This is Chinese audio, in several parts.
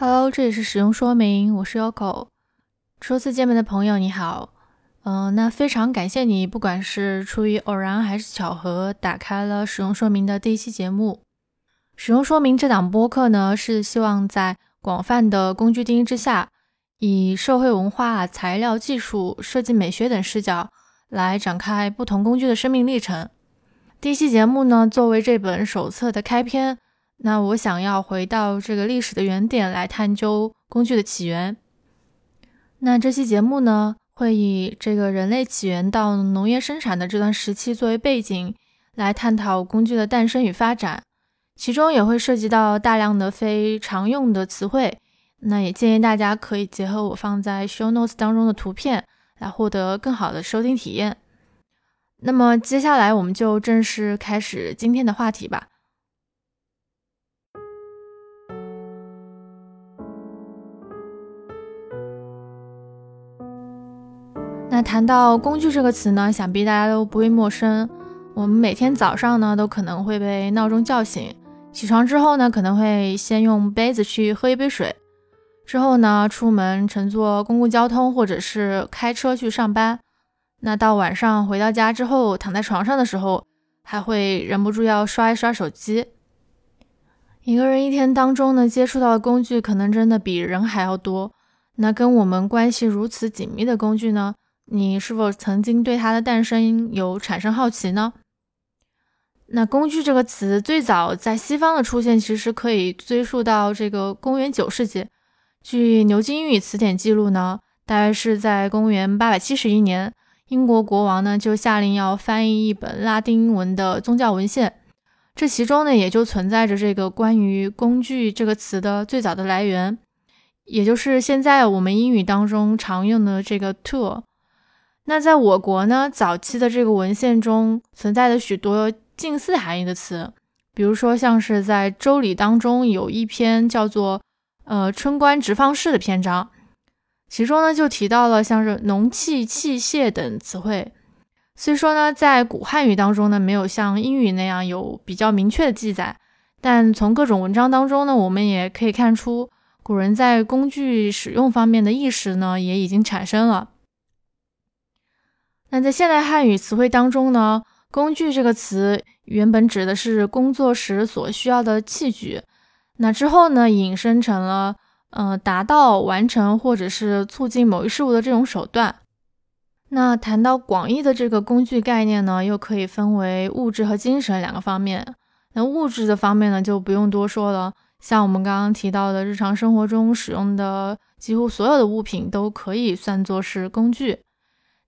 Hello，这里是使用说明，我是 Yoko。初次见面的朋友你好，嗯，那非常感谢你，不管是出于偶然还是巧合，打开了使用说明的第一期节目。使用说明这档播客呢，是希望在广泛的工具定义之下，以社会文化、材料技术、设计美学等视角来展开不同工具的生命历程。第一期节目呢，作为这本手册的开篇。那我想要回到这个历史的原点来探究工具的起源。那这期节目呢，会以这个人类起源到农业生产的这段时期作为背景，来探讨工具的诞生与发展，其中也会涉及到大量的非常用的词汇。那也建议大家可以结合我放在 show notes 当中的图片，来获得更好的收听体验。那么接下来我们就正式开始今天的话题吧。那谈到工具这个词呢，想必大家都不会陌生。我们每天早上呢，都可能会被闹钟叫醒，起床之后呢，可能会先用杯子去喝一杯水，之后呢，出门乘坐公共交通或者是开车去上班。那到晚上回到家之后，躺在床上的时候，还会忍不住要刷一刷手机。一个人一天当中呢，接触到的工具可能真的比人还要多。那跟我们关系如此紧密的工具呢？你是否曾经对它的诞生有产生好奇呢？那“工具”这个词最早在西方的出现，其实可以追溯到这个公元九世纪。据牛津英语词典记录呢，大约是在公元八百七十一年，英国国王呢就下令要翻译一本拉丁文的宗教文献，这其中呢也就存在着这个关于“工具”这个词的最早的来源，也就是现在我们英语当中常用的这个 “tool”。那在我国呢，早期的这个文献中存在的许多近似含义的词，比如说像是在《周礼》当中有一篇叫做“呃春官直方式”的篇章，其中呢就提到了像是农器、器械等词汇。虽说呢，在古汉语当中呢没有像英语那样有比较明确的记载，但从各种文章当中呢，我们也可以看出古人在工具使用方面的意识呢也已经产生了。那在现代汉语词汇当中呢，工具这个词原本指的是工作时所需要的器具，那之后呢，引申成了，呃，达到、完成或者是促进某一事物的这种手段。那谈到广义的这个工具概念呢，又可以分为物质和精神两个方面。那物质的方面呢，就不用多说了，像我们刚刚提到的，日常生活中使用的几乎所有的物品都可以算作是工具。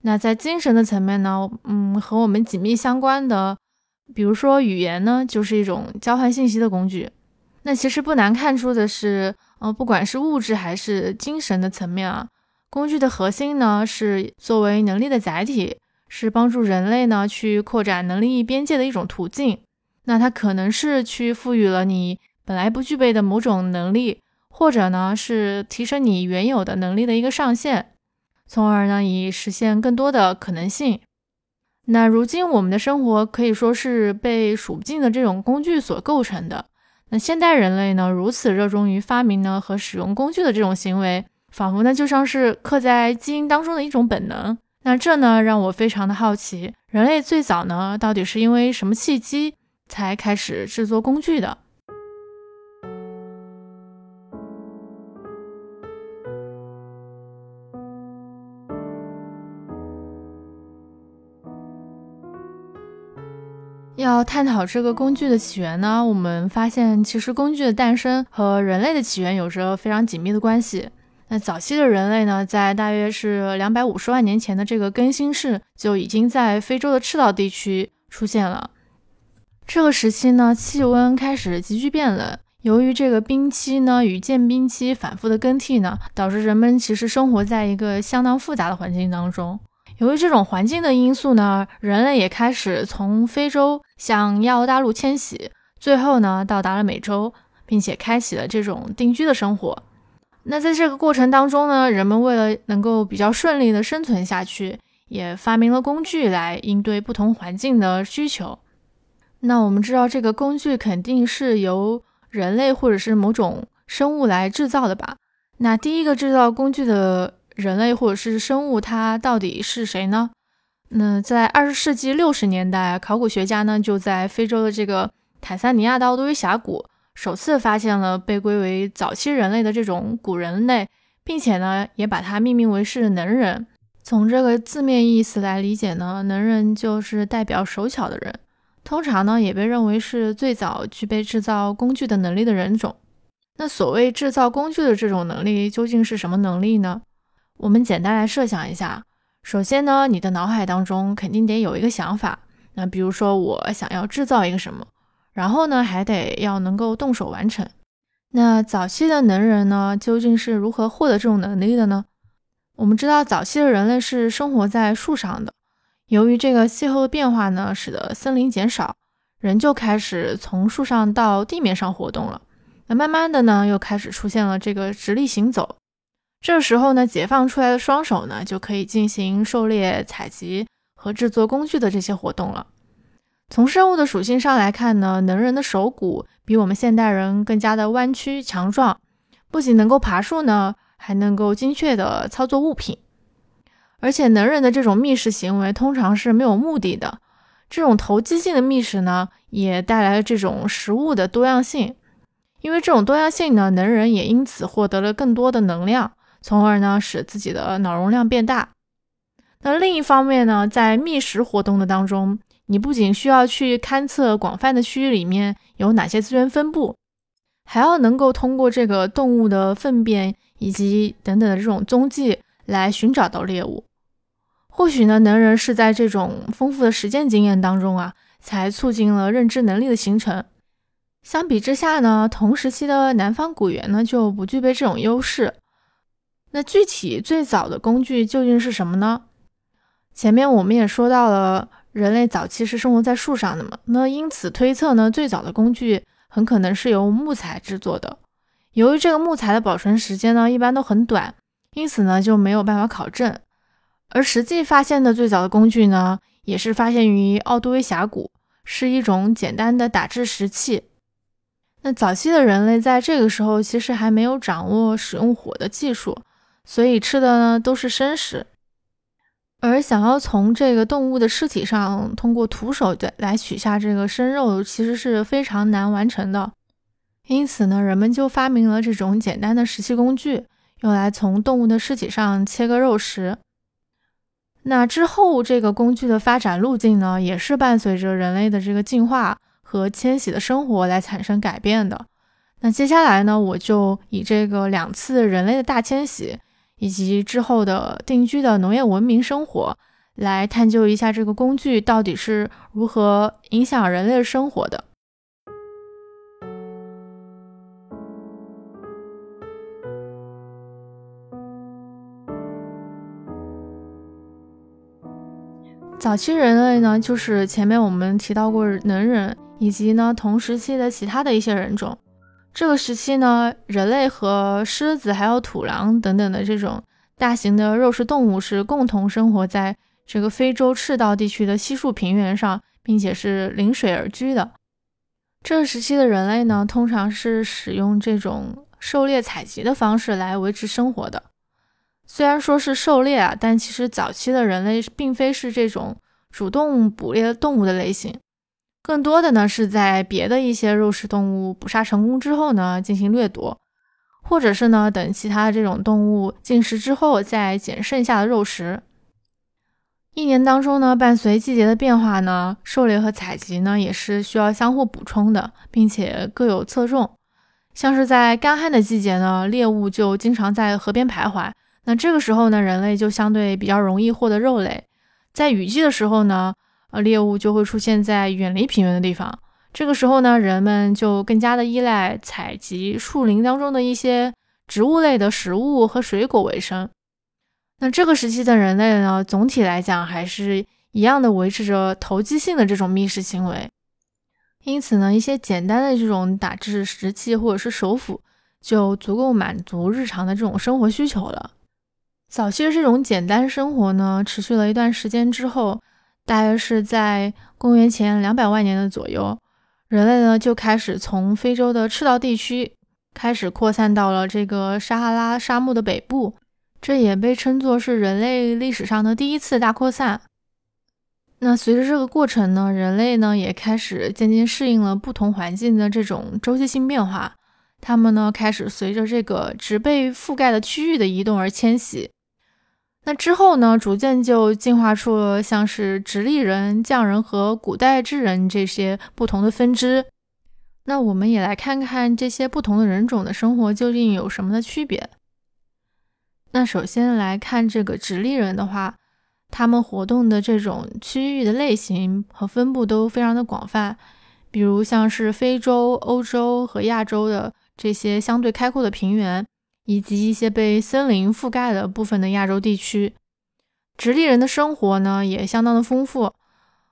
那在精神的层面呢，嗯，和我们紧密相关的，比如说语言呢，就是一种交换信息的工具。那其实不难看出的是，呃，不管是物质还是精神的层面啊，工具的核心呢，是作为能力的载体，是帮助人类呢去扩展能力边界的一种途径。那它可能是去赋予了你本来不具备的某种能力，或者呢是提升你原有的能力的一个上限。从而呢，以实现更多的可能性。那如今我们的生活可以说是被数不尽的这种工具所构成的。那现代人类呢，如此热衷于发明呢和使用工具的这种行为，仿佛呢就像是刻在基因当中的一种本能。那这呢，让我非常的好奇，人类最早呢，到底是因为什么契机才开始制作工具的？要探讨这个工具的起源呢，我们发现其实工具的诞生和人类的起源有着非常紧密的关系。那早期的人类呢，在大约是两百五十万年前的这个更新世，就已经在非洲的赤道地区出现了。这个时期呢，气温开始急剧变冷，由于这个冰期呢与间冰期反复的更替呢，导致人们其实生活在一个相当复杂的环境当中。由于这种环境的因素呢，人类也开始从非洲向亚欧大陆迁徙，最后呢到达了美洲，并且开启了这种定居的生活。那在这个过程当中呢，人们为了能够比较顺利的生存下去，也发明了工具来应对不同环境的需求。那我们知道，这个工具肯定是由人类或者是某种生物来制造的吧。那第一个制造工具的人类或者是生物，它到底是谁呢？那在二十世纪六十年代，考古学家呢就在非洲的这个坦桑尼亚的奥多维峡谷，首次发现了被归为早期人类的这种古人类，并且呢也把它命名为是能人。从这个字面意思来理解呢，能人就是代表手巧的人，通常呢也被认为是最早具备制造工具的能力的人种。那所谓制造工具的这种能力究竟是什么能力呢？我们简单来设想一下。首先呢，你的脑海当中肯定得有一个想法。那比如说，我想要制造一个什么，然后呢，还得要能够动手完成。那早期的能人呢，究竟是如何获得这种能力的呢？我们知道，早期的人类是生活在树上的。由于这个气候的变化呢，使得森林减少，人就开始从树上到地面上活动了。那慢慢的呢，又开始出现了这个直立行走。这时候呢，解放出来的双手呢，就可以进行狩猎、采集和制作工具的这些活动了。从生物的属性上来看呢，能人的手骨比我们现代人更加的弯曲强壮，不仅能够爬树呢，还能够精确的操作物品。而且能人的这种觅食行为通常是没有目的的，这种投机性的觅食呢，也带来了这种食物的多样性。因为这种多样性呢，能人也因此获得了更多的能量。从而呢，使自己的脑容量变大。那另一方面呢，在觅食活动的当中，你不仅需要去勘测广泛的区域里面有哪些资源分布，还要能够通过这个动物的粪便以及等等的这种踪迹来寻找到猎物。或许呢，能人是在这种丰富的实践经验当中啊，才促进了认知能力的形成。相比之下呢，同时期的南方古猿呢，就不具备这种优势。那具体最早的工具究竟是什么呢？前面我们也说到了，人类早期是生活在树上的嘛，那因此推测呢，最早的工具很可能是由木材制作的。由于这个木材的保存时间呢，一般都很短，因此呢就没有办法考证。而实际发现的最早的工具呢，也是发现于奥杜威峡谷，是一种简单的打制石器。那早期的人类在这个时候其实还没有掌握使用火的技术。所以吃的呢都是生食，而想要从这个动物的尸体上通过徒手的来取下这个生肉，其实是非常难完成的。因此呢，人们就发明了这种简单的石器工具，用来从动物的尸体上切割肉食。那之后，这个工具的发展路径呢，也是伴随着人类的这个进化和迁徙的生活来产生改变的。那接下来呢，我就以这个两次人类的大迁徙。以及之后的定居的农业文明生活，来探究一下这个工具到底是如何影响人类生活的。早期人类呢，就是前面我们提到过能人，以及呢同时期的其他的一些人种。这个时期呢，人类和狮子还有土狼等等的这种大型的肉食动物是共同生活在这个非洲赤道地区的稀树平原上，并且是临水而居的。这个时期的人类呢，通常是使用这种狩猎采集的方式来维持生活的。虽然说是狩猎啊，但其实早期的人类并非是这种主动捕猎动物的类型。更多的呢是在别的一些肉食动物捕杀成功之后呢进行掠夺，或者是呢等其他这种动物进食之后再捡剩下的肉食。一年当中呢，伴随季节的变化呢，狩猎和采集呢也是需要相互补充的，并且各有侧重。像是在干旱的季节呢，猎物就经常在河边徘徊，那这个时候呢，人类就相对比较容易获得肉类。在雨季的时候呢。呃，猎物就会出现在远离平原的地方。这个时候呢，人们就更加的依赖采集树林当中的一些植物类的食物和水果为生。那这个时期的人类呢，总体来讲还是一样的维持着投机性的这种觅食行为。因此呢，一些简单的这种打制石器或者是手斧就足够满足日常的这种生活需求了。早期的这种简单生活呢，持续了一段时间之后。大约是在公元前两百万年的左右，人类呢就开始从非洲的赤道地区开始扩散到了这个撒哈拉沙漠的北部，这也被称作是人类历史上的第一次大扩散。那随着这个过程呢，人类呢也开始渐渐适应了不同环境的这种周期性变化，他们呢开始随着这个植被覆盖的区域的移动而迁徙。那之后呢，逐渐就进化出了像是直立人、匠人和古代智人这些不同的分支。那我们也来看看这些不同的人种的生活究竟有什么的区别。那首先来看这个直立人的话，他们活动的这种区域的类型和分布都非常的广泛，比如像是非洲、欧洲和亚洲的这些相对开阔的平原。以及一些被森林覆盖的部分的亚洲地区，直立人的生活呢也相当的丰富，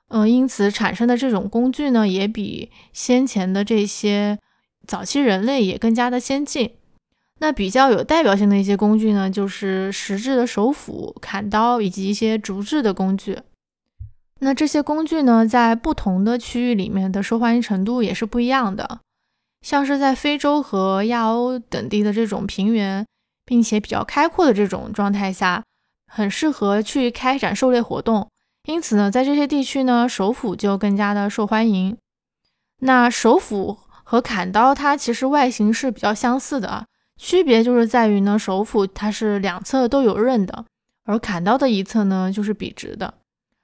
嗯，因此产生的这种工具呢也比先前的这些早期人类也更加的先进。那比较有代表性的一些工具呢，就是石质的手斧、砍刀以及一些竹制的工具。那这些工具呢，在不同的区域里面的受欢迎程度也是不一样的。像是在非洲和亚欧等地的这种平原，并且比较开阔的这种状态下，很适合去开展狩猎活动。因此呢，在这些地区呢，手斧就更加的受欢迎。那手斧和砍刀它其实外形是比较相似的啊，区别就是在于呢，手斧它是两侧都有刃的，而砍刀的一侧呢就是笔直的。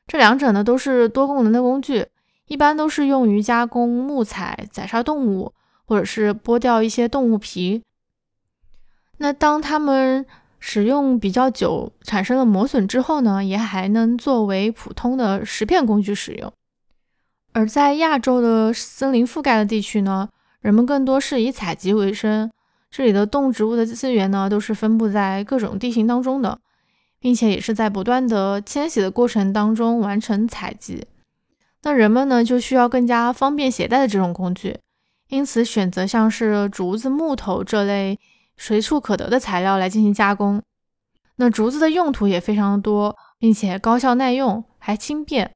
这两者呢都是多功能的工具，一般都是用于加工木材、宰杀动物。或者是剥掉一些动物皮，那当它们使用比较久，产生了磨损之后呢，也还能作为普通的石片工具使用。而在亚洲的森林覆盖的地区呢，人们更多是以采集为生，这里的动植物的资源呢，都是分布在各种地形当中的，并且也是在不断的迁徙的过程当中完成采集。那人们呢，就需要更加方便携带的这种工具。因此，选择像是竹子、木头这类随处可得的材料来进行加工。那竹子的用途也非常多，并且高效耐用，还轻便。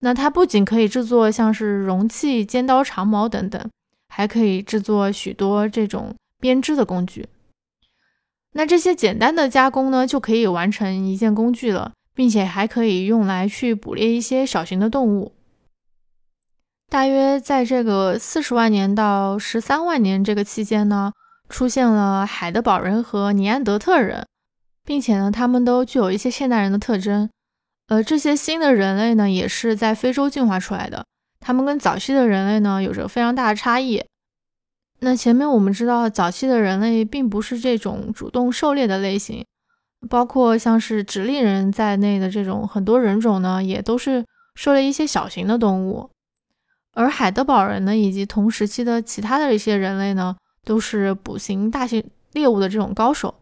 那它不仅可以制作像是容器、尖刀、长矛等等，还可以制作许多这种编织的工具。那这些简单的加工呢，就可以完成一件工具了，并且还可以用来去捕猎一些小型的动物。大约在这个四十万年到十三万年这个期间呢，出现了海德堡人和尼安德特人，并且呢，他们都具有一些现代人的特征。呃，这些新的人类呢，也是在非洲进化出来的，他们跟早期的人类呢，有着非常大的差异。那前面我们知道，早期的人类并不是这种主动狩猎的类型，包括像是直立人在内的这种很多人种呢，也都是狩猎一些小型的动物。而海德堡人呢，以及同时期的其他的一些人类呢，都是捕行大型猎物的这种高手。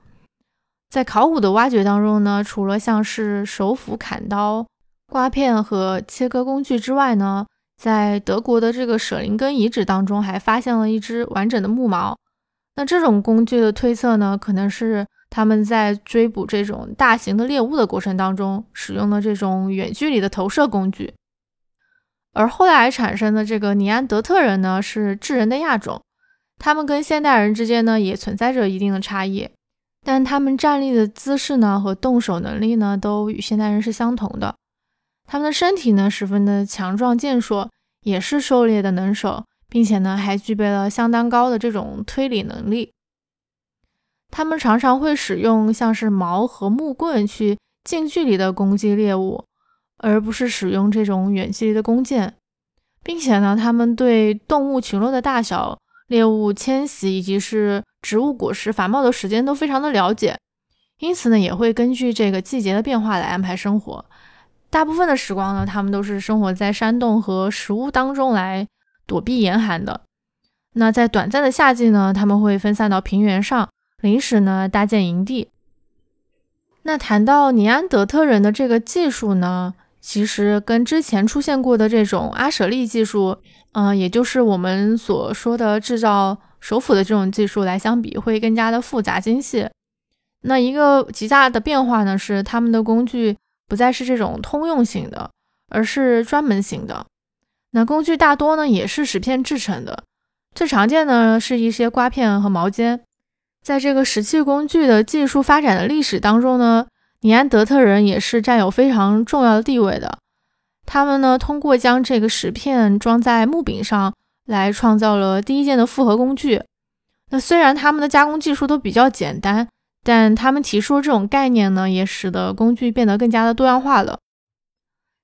在考古的挖掘当中呢，除了像是手斧、砍刀、刮片和切割工具之外呢，在德国的这个舍林根遗址当中，还发现了一只完整的木矛。那这种工具的推测呢，可能是他们在追捕这种大型的猎物的过程当中使用的这种远距离的投射工具。而后来产生的这个尼安德特人呢，是智人的亚种，他们跟现代人之间呢也存在着一定的差异，但他们站立的姿势呢和动手能力呢都与现代人是相同的。他们的身体呢十分的强壮健硕，也是狩猎的能手，并且呢还具备了相当高的这种推理能力。他们常常会使用像是矛和木棍去近距离的攻击猎物。而不是使用这种远距离的弓箭，并且呢，他们对动物群落的大小、猎物迁徙以及是植物果实繁茂的时间都非常的了解，因此呢，也会根据这个季节的变化来安排生活。大部分的时光呢，他们都是生活在山洞和石屋当中来躲避严寒的。那在短暂的夏季呢，他们会分散到平原上，临时呢搭建营地。那谈到尼安德特人的这个技术呢？其实跟之前出现过的这种阿舍利技术，嗯，也就是我们所说的制造手斧的这种技术来相比，会更加的复杂精细。那一个极大的变化呢，是他们的工具不再是这种通用型的，而是专门型的。那工具大多呢也是石片制成的，最常见的是一些刮片和毛尖。在这个石器工具的技术发展的历史当中呢，尼安德特人也是占有非常重要的地位的。他们呢，通过将这个石片装在木柄上来，创造了第一件的复合工具。那虽然他们的加工技术都比较简单，但他们提出的这种概念呢，也使得工具变得更加的多样化了。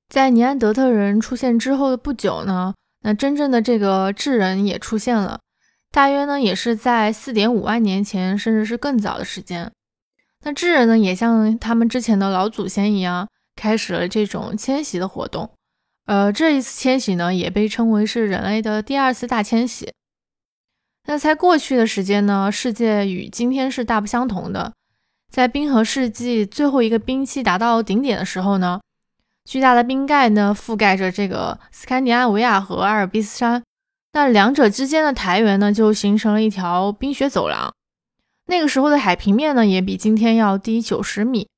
在尼安德特人出现之后的不久呢，那真正的这个智人也出现了，大约呢也是在四点五万年前，甚至是更早的时间。那智人呢，也像他们之前的老祖先一样。开始了这种迁徙的活动，呃，这一次迁徙呢，也被称为是人类的第二次大迁徙。那在过去的时间呢，世界与今天是大不相同的。在冰河世纪最后一个冰期达到顶点的时候呢，巨大的冰盖呢覆盖着这个斯堪的纳维亚和阿尔卑斯山，那两者之间的台原呢就形成了一条冰雪走廊。那个时候的海平面呢也比今天要低九十米。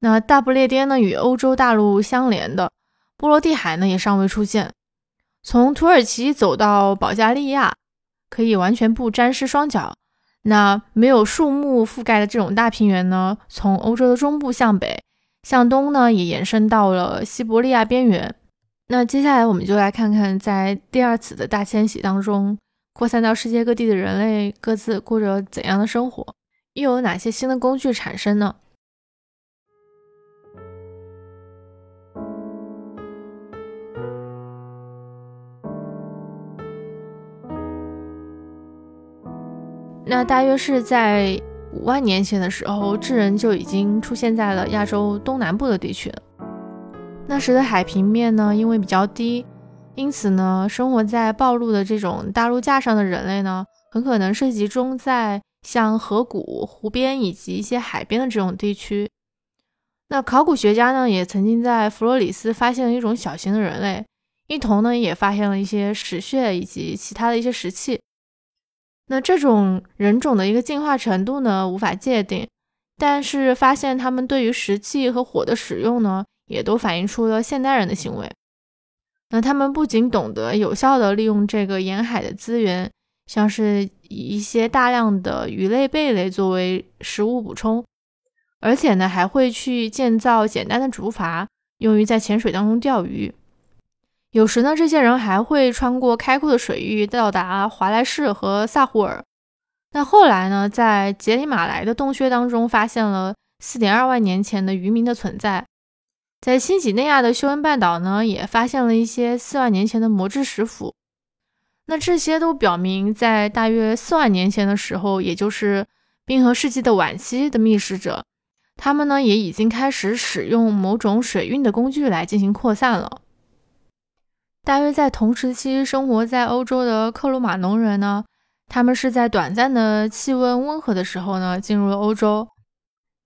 那大不列颠呢，与欧洲大陆相连的波罗的海呢，也尚未出现。从土耳其走到保加利亚，可以完全不沾湿双脚。那没有树木覆盖的这种大平原呢，从欧洲的中部向北，向东呢，也延伸到了西伯利亚边缘。那接下来我们就来看看，在第二次的大迁徙当中，扩散到世界各地的人类各自过着怎样的生活，又有哪些新的工具产生呢？那大约是在五万年前的时候，智人就已经出现在了亚洲东南部的地区了。那时的海平面呢，因为比较低，因此呢，生活在暴露的这种大陆架上的人类呢，很可能是集中在像河谷、湖边以及一些海边的这种地区。那考古学家呢，也曾经在弗罗里斯发现了一种小型的人类，一同呢，也发现了一些石穴以及其他的一些石器。那这种人种的一个进化程度呢，无法界定，但是发现他们对于石器和火的使用呢，也都反映出了现代人的行为。那他们不仅懂得有效的利用这个沿海的资源，像是以一些大量的鱼类、贝类作为食物补充，而且呢，还会去建造简单的竹筏，用于在浅水当中钓鱼。有时呢，这些人还会穿过开阔的水域，到达华莱士和萨胡尔。那后来呢，在杰里马莱的洞穴当中，发现了4.2万年前的渔民的存在。在新几内亚的休恩半岛呢，也发现了一些4万年前的磨制石斧。那这些都表明，在大约4万年前的时候，也就是冰河世纪的晚期的觅食者，他们呢也已经开始使用某种水运的工具来进行扩散了。大约在同时期生活在欧洲的克鲁马农人呢，他们是在短暂的气温温和的时候呢进入了欧洲，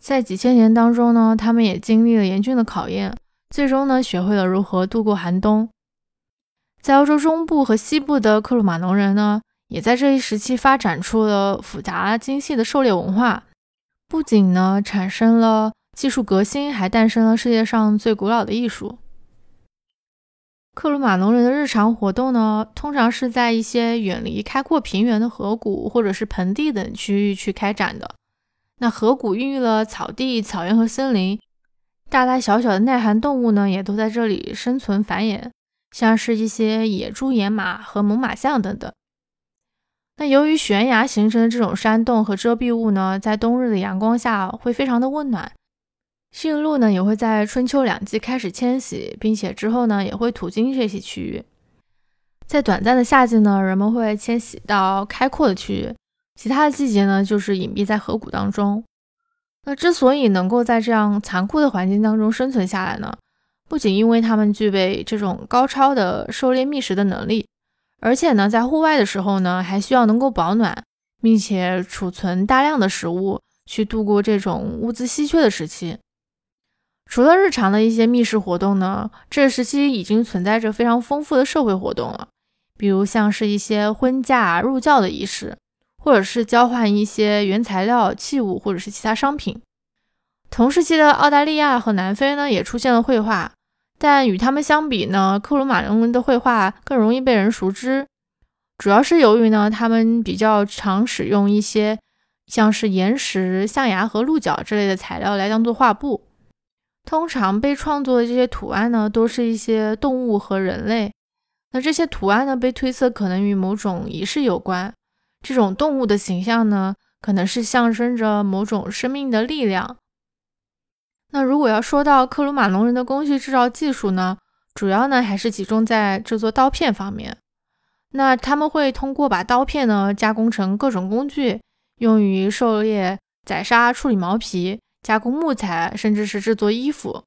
在几千年当中呢，他们也经历了严峻的考验，最终呢学会了如何度过寒冬。在欧洲中部和西部的克鲁马农人呢，也在这一时期发展出了复杂精细的狩猎文化，不仅呢产生了技术革新，还诞生了世界上最古老的艺术。克鲁马农人的日常活动呢，通常是在一些远离开阔平原的河谷或者是盆地等区域去开展的。那河谷孕育了草地、草原和森林，大大小小的耐寒动物呢，也都在这里生存繁衍，像是一些野猪、野马和猛犸象等等。那由于悬崖形成的这种山洞和遮蔽物呢，在冬日的阳光下会非常的温暖。驯鹿呢也会在春秋两季开始迁徙，并且之后呢也会途经这些区域。在短暂的夏季呢，人们会迁徙到开阔的区域；其他的季节呢，就是隐蔽在河谷当中。那之所以能够在这样残酷的环境当中生存下来呢，不仅因为他们具备这种高超的狩猎觅食的能力，而且呢，在户外的时候呢，还需要能够保暖，并且储存大量的食物，去度过这种物资稀缺的时期。除了日常的一些密室活动呢，这个时期已经存在着非常丰富的社会活动了，比如像是一些婚嫁、入教的仪式，或者是交换一些原材料、器物或者是其他商品。同时期的澳大利亚和南非呢，也出现了绘画，但与他们相比呢，克鲁马农人的绘画更容易被人熟知。主要是由于呢，他们比较常使用一些像是岩石、象牙和鹿角之类的材料来当做画布。通常被创作的这些图案呢，都是一些动物和人类。那这些图案呢，被推测可能与某种仪式有关。这种动物的形象呢，可能是象征着某种生命的力量。那如果要说到克鲁马农人的工具制造技术呢，主要呢还是集中在制作刀片方面。那他们会通过把刀片呢加工成各种工具，用于狩猎、宰杀、处理毛皮、加工木材，甚至是制作衣服。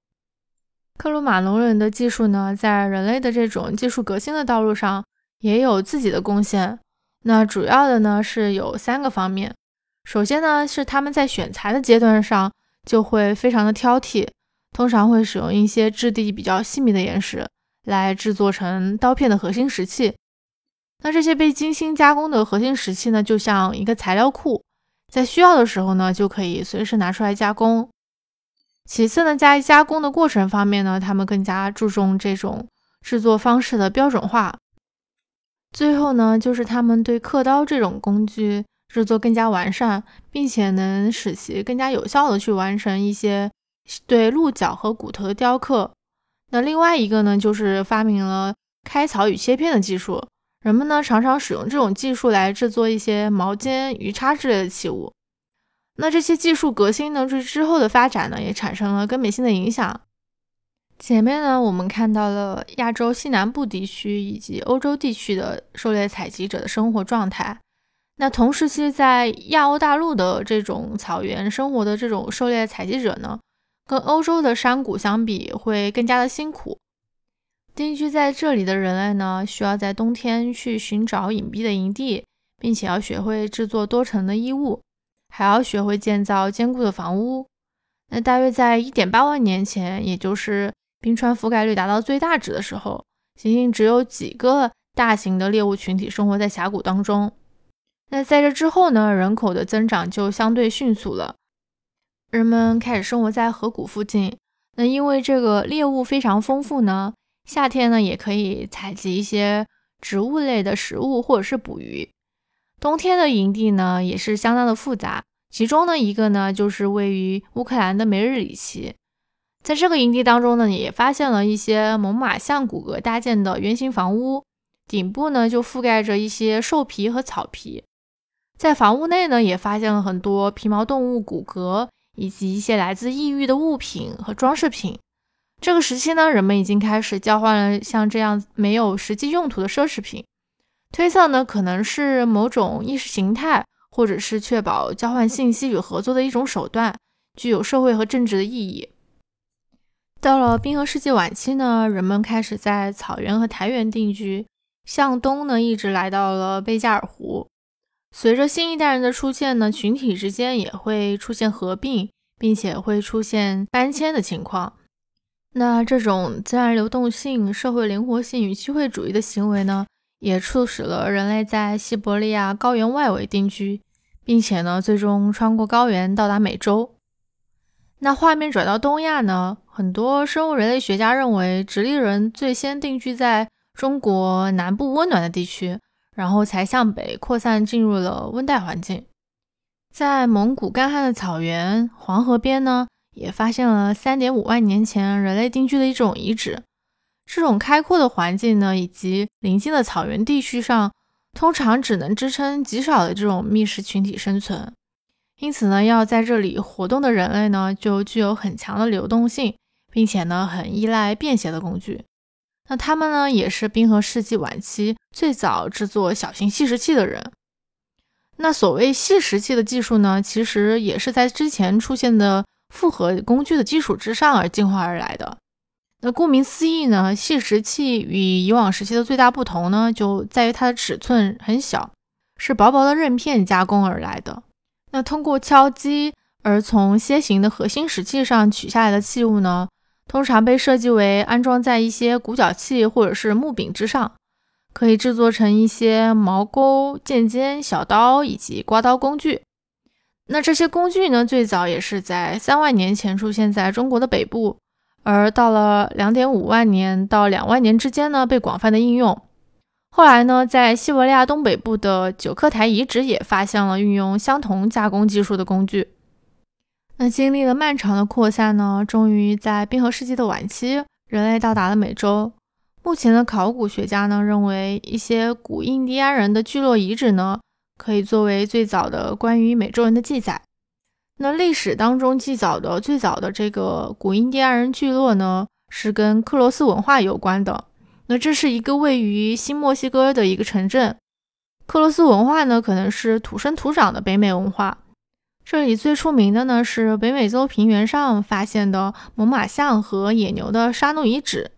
克鲁马农人的技术呢，在人类的这种技术革新的道路上也有自己的贡献。那主要的呢是有三个方面。首先呢是他们在选材的阶段上。就会非常的挑剔，通常会使用一些质地比较细密的岩石来制作成刀片的核心石器。那这些被精心加工的核心石器呢，就像一个材料库，在需要的时候呢，就可以随时拿出来加工。其次呢，在加工的过程方面呢，他们更加注重这种制作方式的标准化。最后呢，就是他们对刻刀这种工具。制作更加完善，并且能使其更加有效的去完成一些对鹿角和骨头的雕刻。那另外一个呢，就是发明了开槽与切片的技术。人们呢常常使用这种技术来制作一些毛尖、鱼叉之类的器物。那这些技术革新呢，对之后的发展呢，也产生了根本性的影响。前面呢，我们看到了亚洲西南部地区以及欧洲地区的狩猎采集者的生活状态。那同时期在亚欧大陆的这种草原生活的这种狩猎采集者呢，跟欧洲的山谷相比会更加的辛苦。定居在这里的人类呢，需要在冬天去寻找隐蔽的营地，并且要学会制作多层的衣物，还要学会建造坚固的房屋。那大约在一点八万年前，也就是冰川覆盖率达到最大值的时候，仅仅只有几个大型的猎物群体生活在峡谷当中。那在这之后呢，人口的增长就相对迅速了，人们开始生活在河谷附近。那因为这个猎物非常丰富呢，夏天呢也可以采集一些植物类的食物或者是捕鱼。冬天的营地呢也是相当的复杂，其中呢一个呢就是位于乌克兰的梅日里奇，在这个营地当中呢也发现了一些猛犸象骨骼搭建的圆形房屋，顶部呢就覆盖着一些兽皮和草皮。在房屋内呢，也发现了很多皮毛动物骨骼，以及一些来自异域的物品和装饰品。这个时期呢，人们已经开始交换了像这样没有实际用途的奢侈品。推测呢，可能是某种意识形态，或者是确保交换信息与合作的一种手段，具有社会和政治的意义。到了冰河世纪晚期呢，人们开始在草原和苔原定居，向东呢，一直来到了贝加尔湖。随着新一代人的出现呢，群体之间也会出现合并，并且会出现搬迁的情况。那这种自然流动性、社会灵活性与机会主义的行为呢，也促使了人类在西伯利亚高原外围定居，并且呢，最终穿过高原到达美洲。那画面转到东亚呢，很多生物人类学家认为，直立人最先定居在中国南部温暖的地区。然后才向北扩散，进入了温带环境。在蒙古干旱的草原、黄河边呢，也发现了三点五万年前人类定居的一种遗址。这种开阔的环境呢，以及临近的草原地区上，通常只能支撑极少的这种觅食群体生存。因此呢，要在这里活动的人类呢，就具有很强的流动性，并且呢，很依赖便携的工具。那他们呢，也是冰河世纪晚期最早制作小型细石器的人。那所谓细石器的技术呢，其实也是在之前出现的复合工具的基础之上而进化而来的。那顾名思义呢，细石器与以往时期的最大不同呢，就在于它的尺寸很小，是薄薄的刃片加工而来的。那通过敲击而从楔形的核心石器上取下来的器物呢？通常被设计为安装在一些骨角器或者是木柄之上，可以制作成一些矛钩、剑尖、小刀以及刮刀工具。那这些工具呢，最早也是在三万年前出现在中国的北部，而到了两点五万年到两万年之间呢，被广泛的应用。后来呢，在西伯利亚东北部的九克台遗址也发现了运用相同加工技术的工具。那经历了漫长的扩散呢，终于在冰河世纪的晚期，人类到达了美洲。目前的考古学家呢，认为一些古印第安人的聚落遗址呢，可以作为最早的关于美洲人的记载。那历史当中记载的最早的这个古印第安人聚落呢，是跟克罗斯文化有关的。那这是一个位于新墨西哥的一个城镇，克罗斯文化呢可能是土生土长的北美文化。这里最出名的呢是北美洲平原上发现的猛犸象和野牛的沙怒遗址。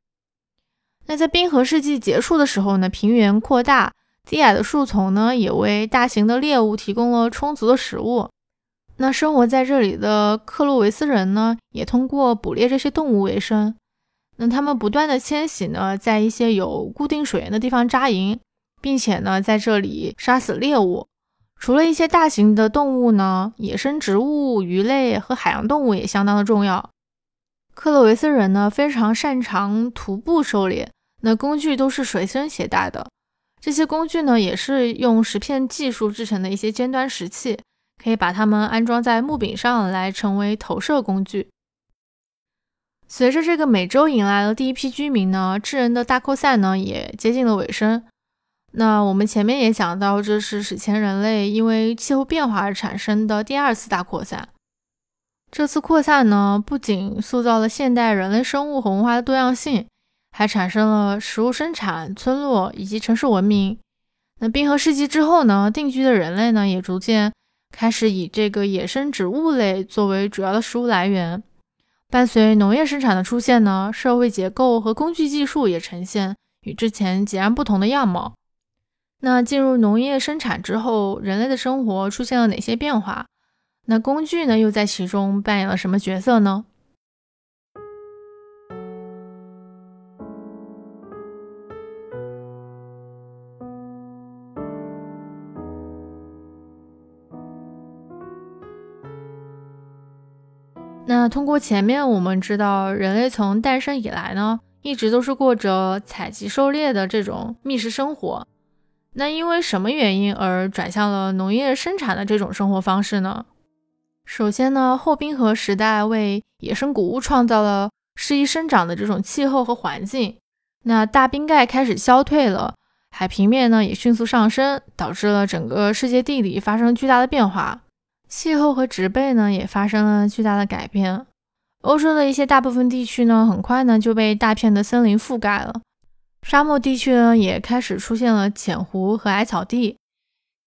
那在冰河世纪结束的时候呢，平原扩大，低矮的树丛呢也为大型的猎物提供了充足的食物。那生活在这里的克洛维斯人呢，也通过捕猎这些动物为生。他们不断的迁徙呢，在一些有固定水源的地方扎营，并且呢，在这里杀死猎物。除了一些大型的动物呢，野生植物、鱼类和海洋动物也相当的重要。克洛维斯人呢，非常擅长徒步狩猎，那工具都是随身携带的。这些工具呢，也是用石片技术制成的一些尖端石器，可以把它们安装在木柄上来成为投射工具。随着这个美洲迎来了第一批居民呢，智人的大扩散呢也接近了尾声。那我们前面也讲到，这是史前人类因为气候变化而产生的第二次大扩散。这次扩散呢，不仅塑造了现代人类生物和文化的多样性，还产生了食物生产、村落以及城市文明。那冰河世纪之后呢，定居的人类呢，也逐渐开始以这个野生植物类作为主要的食物来源。伴随农业生产的出现呢，社会结构和工具技术也呈现与之前截然不同的样貌。那进入农业生产之后，人类的生活出现了哪些变化？那工具呢，又在其中扮演了什么角色呢？那通过前面我们知道，人类从诞生以来呢，一直都是过着采集狩猎的这种觅食生活。那因为什么原因而转向了农业生产的这种生活方式呢？首先呢，后冰河时代为野生谷物创造了适宜生长的这种气候和环境。那大冰盖开始消退了，海平面呢也迅速上升，导致了整个世界地理发生巨大的变化。气候和植被呢也发生了巨大的改变，欧洲的一些大部分地区呢很快呢就被大片的森林覆盖了，沙漠地区呢也开始出现了浅湖和矮草地。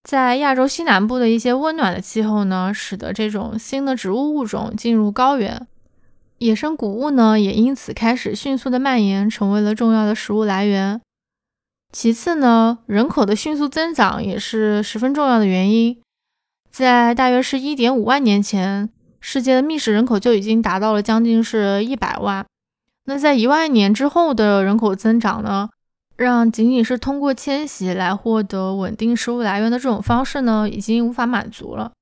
在亚洲西南部的一些温暖的气候呢，使得这种新的植物物种进入高原，野生谷物呢也因此开始迅速的蔓延，成为了重要的食物来源。其次呢，人口的迅速增长也是十分重要的原因。在大约是一点五万年前，世界的觅食人口就已经达到了将近是一百万。那在一万年之后的人口增长呢，让仅仅是通过迁徙来获得稳定食物来源的这种方式呢，已经无法满足了。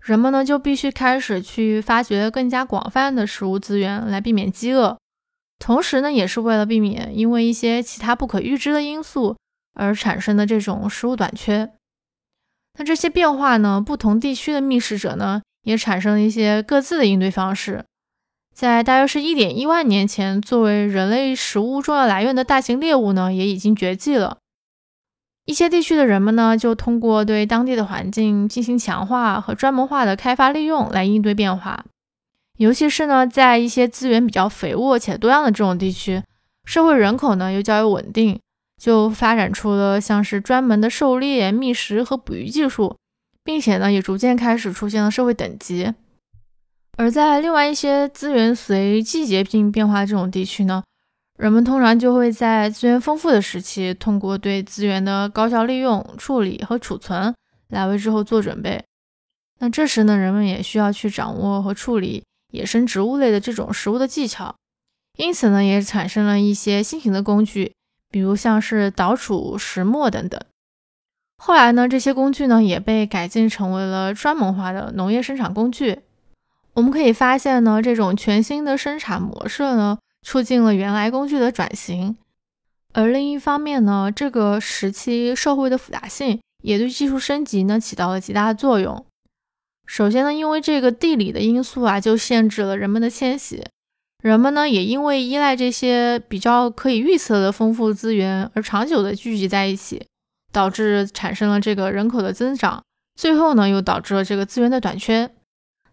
人们呢就必须开始去发掘更加广泛的食物资源来避免饥饿，同时呢也是为了避免因为一些其他不可预知的因素而产生的这种食物短缺。那这些变化呢？不同地区的觅食者呢，也产生了一些各自的应对方式。在大约是一点一万年前，作为人类食物重要来源的大型猎物呢，也已经绝迹了。一些地区的人们呢，就通过对当地的环境进行强化和专门化的开发利用来应对变化。尤其是呢，在一些资源比较肥沃且多样的这种地区，社会人口呢又较为稳定。就发展出了像是专门的狩猎、觅食和捕鱼技术，并且呢，也逐渐开始出现了社会等级。而在另外一些资源随季节性变化这种地区呢，人们通常就会在资源丰富的时期，通过对资源的高效利用、处理和储存来为之后做准备。那这时呢，人们也需要去掌握和处理野生植物类的这种食物的技巧，因此呢，也产生了一些新型的工具。比如像是捣杵、石磨等等。后来呢，这些工具呢也被改进成为了专门化的农业生产工具。我们可以发现呢，这种全新的生产模式呢，促进了原来工具的转型。而另一方面呢，这个时期社会的复杂性也对技术升级呢起到了极大的作用。首先呢，因为这个地理的因素啊，就限制了人们的迁徙。人们呢，也因为依赖这些比较可以预测的丰富资源而长久的聚集在一起，导致产生了这个人口的增长。最后呢，又导致了这个资源的短缺。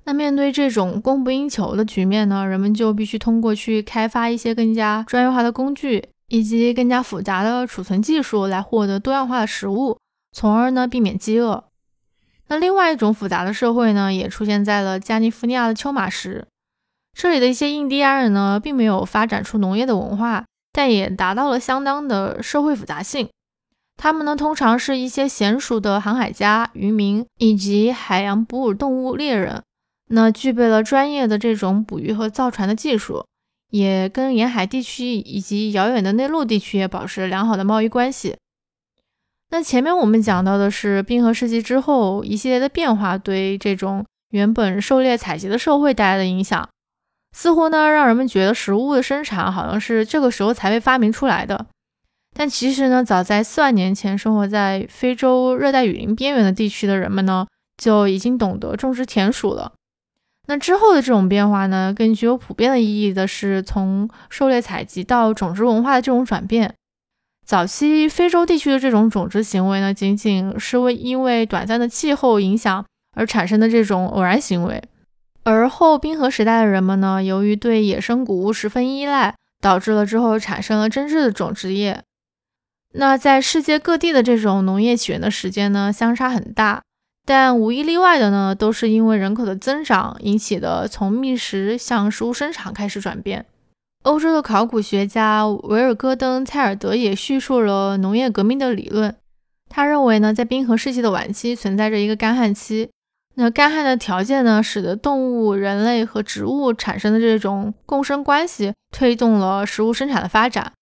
那面对这种供不应求的局面呢，人们就必须通过去开发一些更加专业化的工具，以及更加复杂的储存技术来获得多样化的食物，从而呢避免饥饿。那另外一种复杂的社会呢，也出现在了加利福尼亚的丘马什。这里的一些印第安人呢，并没有发展出农业的文化，但也达到了相当的社会复杂性。他们呢，通常是一些娴熟的航海家、渔民以及海洋哺乳动物猎人，那具备了专业的这种捕鱼和造船的技术，也跟沿海地区以及遥远的内陆地区也保持良好的贸易关系。那前面我们讲到的是冰河世纪之后一系列的变化对这种原本狩猎采集的社会带来的影响。似乎呢，让人们觉得食物的生产好像是这个时候才被发明出来的。但其实呢，早在四万年前，生活在非洲热带雨林边缘的地区的人们呢，就已经懂得种植田鼠了。那之后的这种变化呢，更具有普遍的意义的是从狩猎采集到种植文化的这种转变。早期非洲地区的这种种植行为呢，仅仅是为因为短暂的气候影响而产生的这种偶然行为。而后冰河时代的人们呢，由于对野生谷物十分依赖，导致了之后产生了真正的种植业。那在世界各地的这种农业起源的时间呢，相差很大，但无一例外的呢，都是因为人口的增长引起的从觅食向食物生产开始转变。欧洲的考古学家维尔戈登·蔡尔德也叙述了农业革命的理论。他认为呢，在冰河世纪的晚期存在着一个干旱期。那干旱的条件呢，使得动物、人类和植物产生的这种共生关系，推动了食物生产的发展。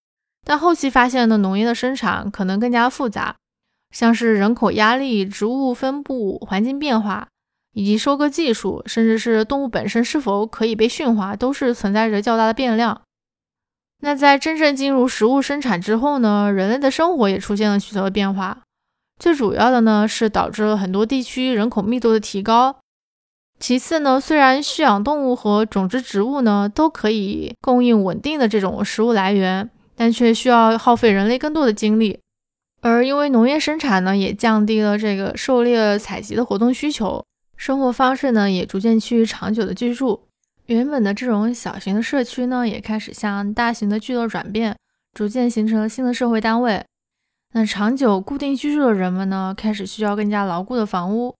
但后期发现呢，农业的生产可能更加复杂，像是人口压力、植物分布、环境变化，以及收割技术，甚至是动物本身是否可以被驯化，都是存在着较大的变量。那在真正进入食物生产之后呢，人类的生活也出现了许多的变化。最主要的呢，是导致了很多地区人口密度的提高。其次呢，虽然驯养动物和种植植物呢都可以供应稳定的这种食物来源，但却需要耗费人类更多的精力。而因为农业生产呢，也降低了这个狩猎采集的活动需求，生活方式呢也逐渐趋于长久的居住。原本的这种小型的社区呢，也开始向大型的聚落转变，逐渐形成了新的社会单位。那长久固定居住的人们呢，开始需要更加牢固的房屋。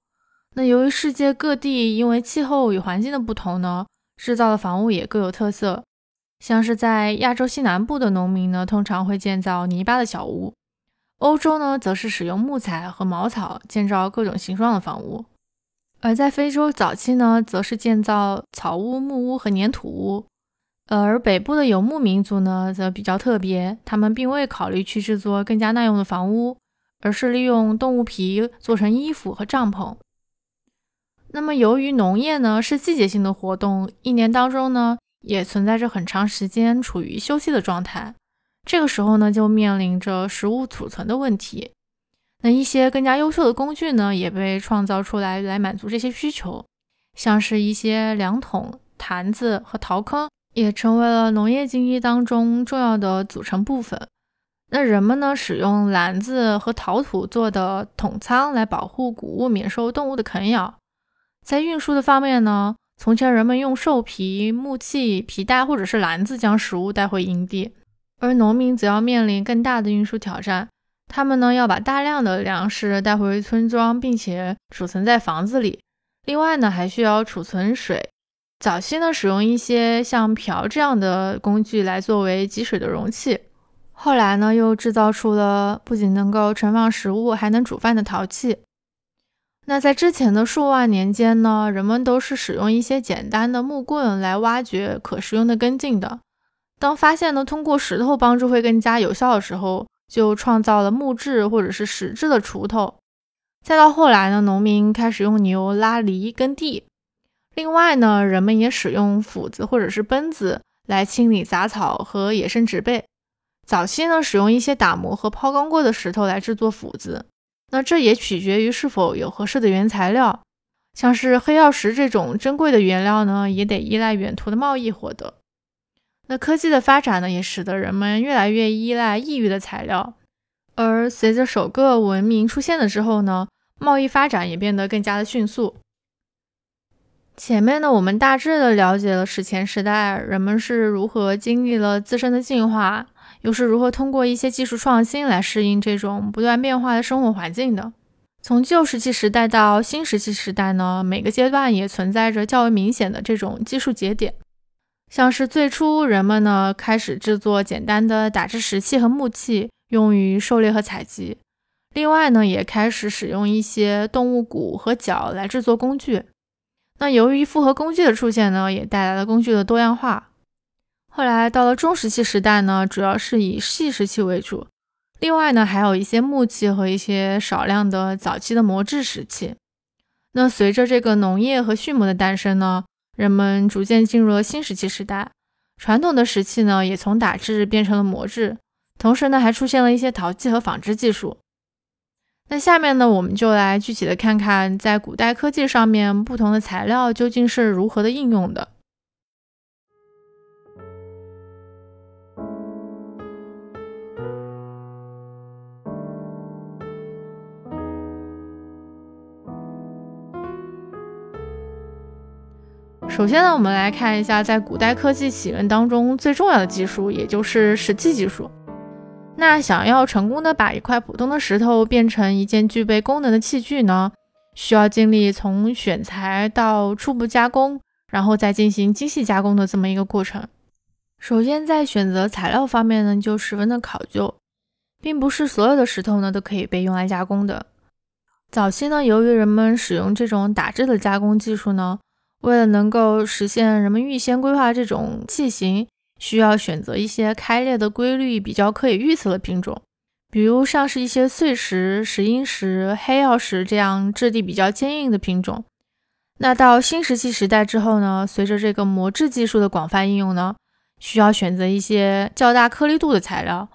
那由于世界各地因为气候与环境的不同呢，制造的房屋也各有特色。像是在亚洲西南部的农民呢，通常会建造泥巴的小屋；欧洲呢，则是使用木材和茅草建造各种形状的房屋；而在非洲早期呢，则是建造草屋、木屋和粘土屋。而北部的游牧民族呢，则比较特别，他们并未考虑去制作更加耐用的房屋，而是利用动物皮做成衣服和帐篷。那么，由于农业呢是季节性的活动，一年当中呢也存在着很长时间处于休息的状态，这个时候呢就面临着食物储存的问题。那一些更加优秀的工具呢也被创造出来，来满足这些需求，像是一些量桶、坛子和陶坑。也成为了农业经济当中重要的组成部分。那人们呢，使用篮子和陶土做的桶仓来保护谷物免受动物的啃咬。在运输的方面呢，从前人们用兽皮、木器、皮带或者是篮子将食物带回营地，而农民则要面临更大的运输挑战。他们呢，要把大量的粮食带回村庄，并且储存在房子里。另外呢，还需要储存水。早期呢，使用一些像瓢这样的工具来作为积水的容器。后来呢，又制造出了不仅能够盛放食物，还能煮饭的陶器。那在之前的数万年间呢，人们都是使用一些简单的木棍来挖掘可食用的根茎的。当发现呢，通过石头帮助会更加有效的时候，就创造了木质或者是石质的锄头。再到后来呢，农民开始用牛拉犁耕地。另外呢，人们也使用斧子或者是奔子来清理杂草和野生植被。早期呢，使用一些打磨和抛光过的石头来制作斧子，那这也取决于是否有合适的原材料。像是黑曜石这种珍贵的原料呢，也得依赖远途的贸易获得。那科技的发展呢，也使得人们越来越依赖异域的材料。而随着首个文明出现的之后呢，贸易发展也变得更加的迅速。前面呢，我们大致的了解了史前时代人们是如何经历了自身的进化。又是如何通过一些技术创新来适应这种不断变化的生活环境的？从旧石器时代到新石器时代呢，每个阶段也存在着较为明显的这种技术节点。像是最初人们呢开始制作简单的打制石器和木器，用于狩猎和采集。另外呢，也开始使用一些动物骨和角来制作工具。那由于复合工具的出现呢，也带来了工具的多样化。后来到了中石器时代呢，主要是以细石器为主，另外呢还有一些木器和一些少量的早期的磨制石器。那随着这个农业和畜牧的诞生呢，人们逐渐进入了新石器时代，传统的石器呢也从打制变成了磨制，同时呢还出现了一些陶器和纺织技术。那下面呢我们就来具体的看看在古代科技上面不同的材料究竟是如何的应用的。首先呢，我们来看一下在古代科技起源当中最重要的技术，也就是石器技术。那想要成功的把一块普通的石头变成一件具备功能的器具呢，需要经历从选材到初步加工，然后再进行精细加工的这么一个过程。首先在选择材料方面呢，就十分的考究，并不是所有的石头呢都可以被用来加工的。早期呢，由于人们使用这种打制的加工技术呢。为了能够实现人们预先规划这种器型，需要选择一些开裂的规律比较可以预测的品种，比如像是一些碎石、石英石、黑曜石这样质地比较坚硬的品种。那到新石器时代之后呢，随着这个磨制技术的广泛应用呢，需要选择一些较大颗粒度的材料，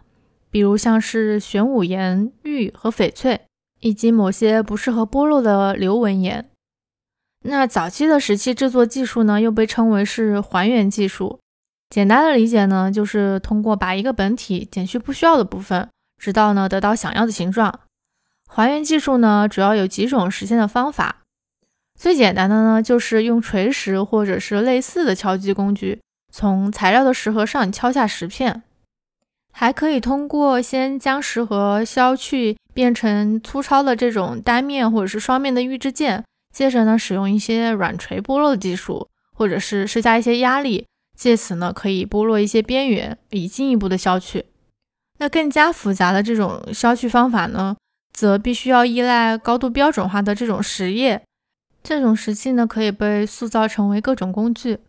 比如像是玄武岩、玉和翡翠，以及某些不适合剥落的流纹岩。那早期的石器制作技术呢，又被称为是还原技术。简单的理解呢，就是通过把一个本体减去不需要的部分，直到呢得到想要的形状。还原技术呢，主要有几种实现的方法。最简单的呢，就是用锤石或者是类似的敲击工具，从材料的石盒上敲下石片。还可以通过先将石盒削去，变成粗糙的这种单面或者是双面的预制件。接着呢，使用一些软锤剥落的技术，或者是施加一些压力，借此呢可以剥落一些边缘，以进一步的削去。那更加复杂的这种削去方法呢，则必须要依赖高度标准化的这种石液。这种石器呢，可以被塑造成为各种工具。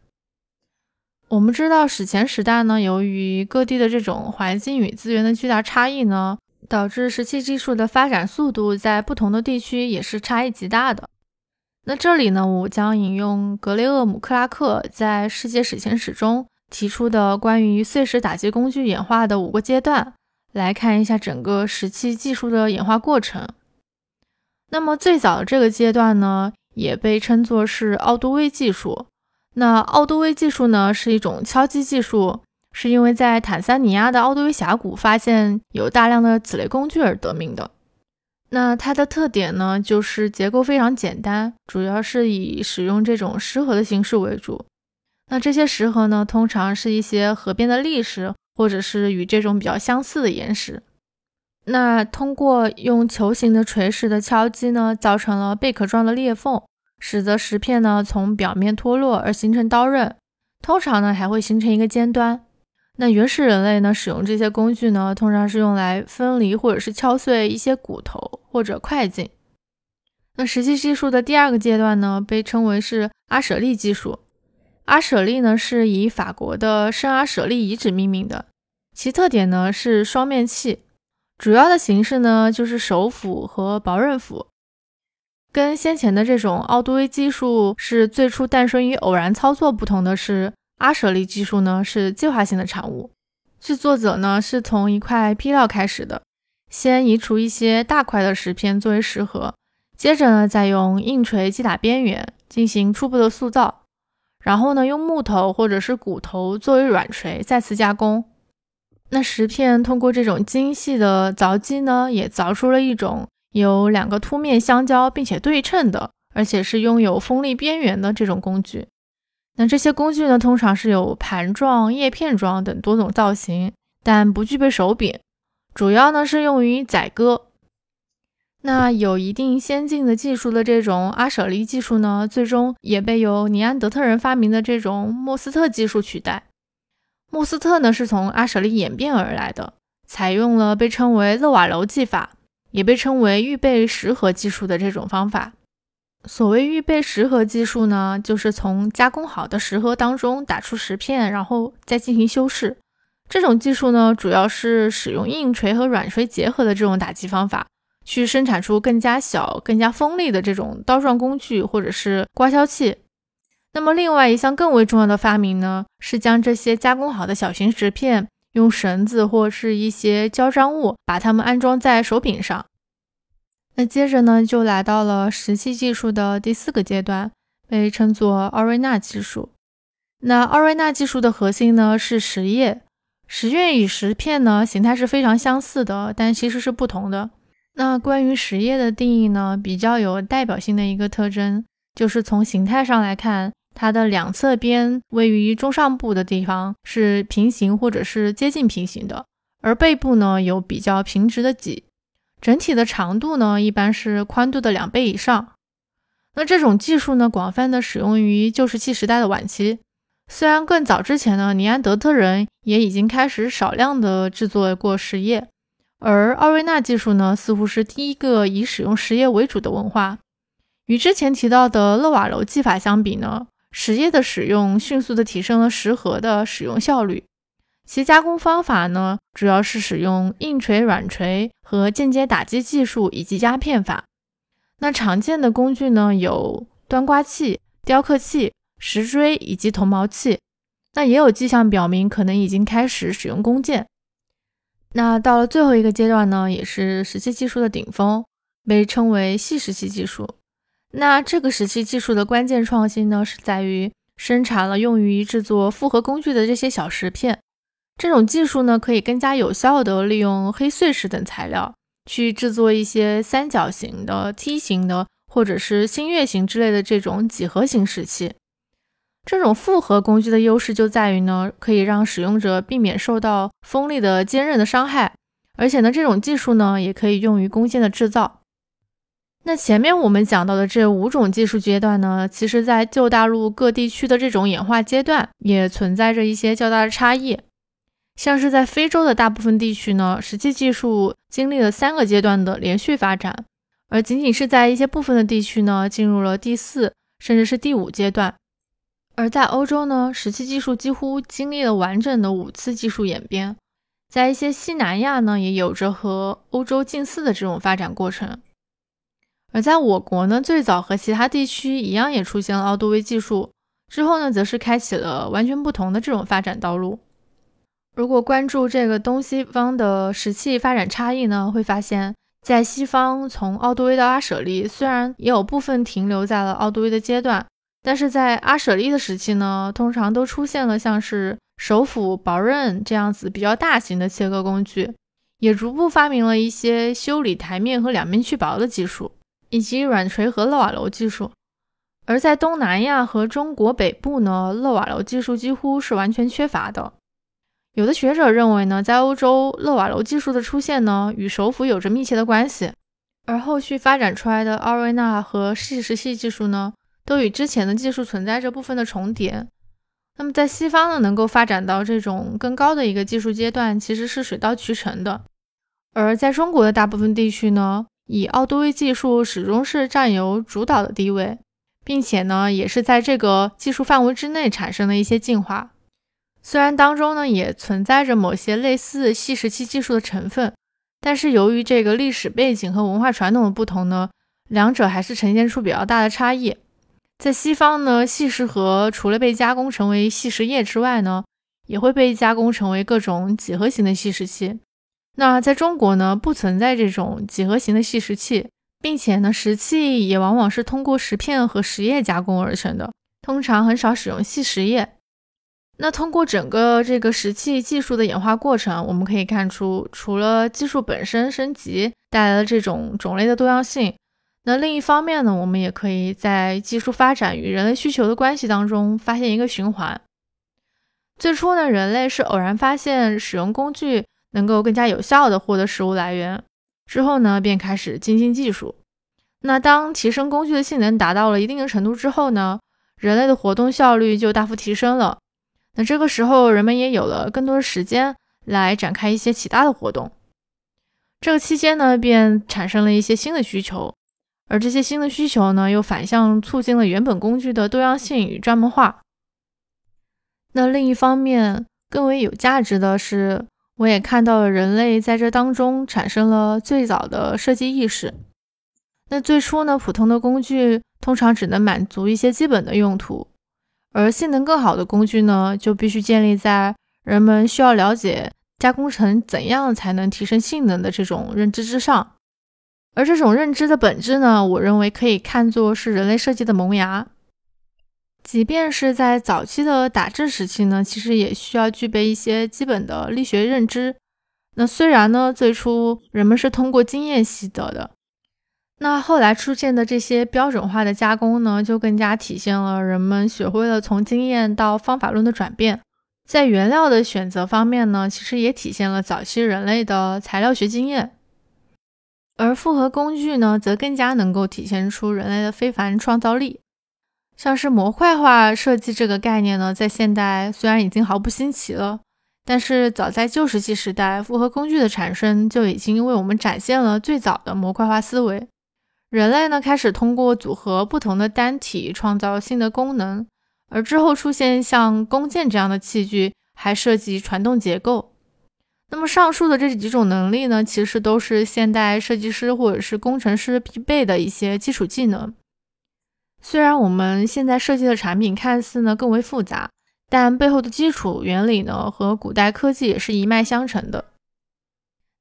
我们知道史前时代呢，由于各地的这种环境与资源的巨大差异呢，导致石器技术的发展速度在不同的地区也是差异极大的。那这里呢，我将引用格雷厄姆·克拉克在《世界史前史》中提出的关于碎石打击工具演化的五个阶段，来看一下整个石器技术的演化过程。那么最早这个阶段呢，也被称作是奥杜威技术。那奥杜威技术呢，是一种敲击技术，是因为在坦桑尼亚的奥杜威峡谷发现有大量的此类工具而得名的。那它的特点呢，就是结构非常简单，主要是以使用这种石盒的形式为主。那这些石盒呢，通常是一些河边的砾石，或者是与这种比较相似的岩石。那通过用球形的锤石的敲击呢，造成了贝壳状的裂缝，使得石片呢从表面脱落而形成刀刃。通常呢，还会形成一个尖端。那原始人类呢，使用这些工具呢，通常是用来分离或者是敲碎一些骨头或者块茎。那石器技术的第二个阶段呢，被称为是阿舍利技术。阿舍利呢，是以法国的圣阿舍利遗址命名的，其特点呢是双面器，主要的形式呢就是手斧和薄刃斧。跟先前的这种奥杜威技术是最初诞生于偶然操作不同的是。阿舍利技术呢是计划性的产物。制作者呢是从一块坯料开始的，先移除一些大块的石片作为石盒，接着呢再用硬锤击打边缘进行初步的塑造，然后呢用木头或者是骨头作为软锤再次加工。那石片通过这种精细的凿击呢，也凿出了一种有两个凸面相交并且对称的，而且是拥有锋利边缘的这种工具。那这些工具呢，通常是有盘状、叶片状等多种造型，但不具备手柄，主要呢是用于宰割。那有一定先进的技术的这种阿舍利技术呢，最终也被由尼安德特人发明的这种莫斯特技术取代。莫斯特呢是从阿舍利演变而来的，采用了被称为勒瓦楼技法，也被称为预备石盒技术的这种方法。所谓预备石盒技术呢，就是从加工好的石盒当中打出石片，然后再进行修饰。这种技术呢，主要是使用硬锤和软锤结合的这种打击方法，去生产出更加小、更加锋利的这种刀状工具或者是刮削器。那么，另外一项更为重要的发明呢，是将这些加工好的小型石片用绳子或是一些胶粘物把它们安装在手柄上。那接着呢，就来到了石器技术的第四个阶段，被称作奥瑞纳技术。那奥瑞纳技术的核心呢是石叶，石叶与石片呢形态是非常相似的，但其实是不同的。那关于石叶的定义呢，比较有代表性的一个特征，就是从形态上来看，它的两侧边位于中上部的地方是平行或者是接近平行的，而背部呢有比较平直的脊。整体的长度呢，一般是宽度的两倍以上。那这种技术呢，广泛的使用于旧石器时代的晚期。虽然更早之前呢，尼安德特人也已经开始少量的制作过石叶，而奥瑞纳技术呢，似乎是第一个以使用石叶为主的文化。与之前提到的勒瓦楼技法相比呢，石叶的使用迅速的提升了石盒的使用效率。其加工方法呢，主要是使用硬锤、软锤和间接打击技术以及压片法。那常见的工具呢，有端刮器、雕刻器、石锥以及铜毛器。那也有迹象表明，可能已经开始使用弓箭。那到了最后一个阶段呢，也是石器技术的顶峰，被称为细石器技术。那这个石器技术的关键创新呢，是在于生产了用于制作复合工具的这些小石片。这种技术呢，可以更加有效地利用黑碎石等材料，去制作一些三角形的、梯形的，或者是新月形之类的这种几何形石器。这种复合工具的优势就在于呢，可以让使用者避免受到锋利的坚韧的伤害，而且呢，这种技术呢，也可以用于弓箭的制造。那前面我们讲到的这五种技术阶段呢，其实在旧大陆各地区的这种演化阶段，也存在着一些较大的差异。像是在非洲的大部分地区呢，石器技术经历了三个阶段的连续发展，而仅仅是在一些部分的地区呢，进入了第四甚至是第五阶段。而在欧洲呢，石器技术几乎经历了完整的五次技术演变。在一些西南亚呢，也有着和欧洲近似的这种发展过程。而在我国呢，最早和其他地区一样，也出现了奥杜威技术，之后呢，则是开启了完全不同的这种发展道路。如果关注这个东西方的石器发展差异呢，会发现，在西方，从奥杜威到阿舍利，虽然也有部分停留在了奥杜威的阶段，但是在阿舍利的时期呢，通常都出现了像是手斧、薄刃这样子比较大型的切割工具，也逐步发明了一些修理台面和两面去薄的技术，以及软锤和勒瓦楼技术。而在东南亚和中国北部呢，勒瓦楼技术几乎是完全缺乏的。有的学者认为呢，在欧洲勒瓦楼技术的出现呢，与首府有着密切的关系，而后续发展出来的奥瑞纳和细石器技术呢，都与之前的技术存在着部分的重叠。那么在西方呢，能够发展到这种更高的一个技术阶段，其实是水到渠成的。而在中国的大部分地区呢，以奥多威技术始终是占有主导的地位，并且呢，也是在这个技术范围之内产生了一些进化。虽然当中呢也存在着某些类似细石器技术的成分，但是由于这个历史背景和文化传统的不同呢，两者还是呈现出比较大的差异。在西方呢，细石盒除了被加工成为细石叶之外呢，也会被加工成为各种几何形的细石器。那在中国呢，不存在这种几何形的细石器，并且呢，石器也往往是通过石片和石液加工而成的，通常很少使用细石液。那通过整个这个石器技术的演化过程，我们可以看出，除了技术本身升级带来了这种种类的多样性，那另一方面呢，我们也可以在技术发展与人类需求的关系当中发现一个循环。最初呢，人类是偶然发现使用工具能够更加有效的获得食物来源，之后呢，便开始精进技术。那当提升工具的性能达到了一定的程度之后呢，人类的活动效率就大幅提升了。那这个时候，人们也有了更多的时间来展开一些其他的活动。这个期间呢，便产生了一些新的需求，而这些新的需求呢，又反向促进了原本工具的多样性与专门化。那另一方面，更为有价值的是，我也看到了人类在这当中产生了最早的设计意识。那最初呢，普通的工具通常只能满足一些基本的用途。而性能更好的工具呢，就必须建立在人们需要了解加工成怎样才能提升性能的这种认知之上。而这种认知的本质呢，我认为可以看作是人类设计的萌芽。即便是在早期的打制时期呢，其实也需要具备一些基本的力学认知。那虽然呢，最初人们是通过经验习得的。那后来出现的这些标准化的加工呢，就更加体现了人们学会了从经验到方法论的转变。在原料的选择方面呢，其实也体现了早期人类的材料学经验。而复合工具呢，则更加能够体现出人类的非凡创造力。像是模块化设计这个概念呢，在现代虽然已经毫不新奇了，但是早在旧石器时代，复合工具的产生就已经为我们展现了最早的模块化思维。人类呢开始通过组合不同的单体创造新的功能，而之后出现像弓箭这样的器具，还涉及传动结构。那么上述的这几种能力呢，其实都是现代设计师或者是工程师必备的一些基础技能。虽然我们现在设计的产品看似呢更为复杂，但背后的基础原理呢和古代科技也是一脉相承的。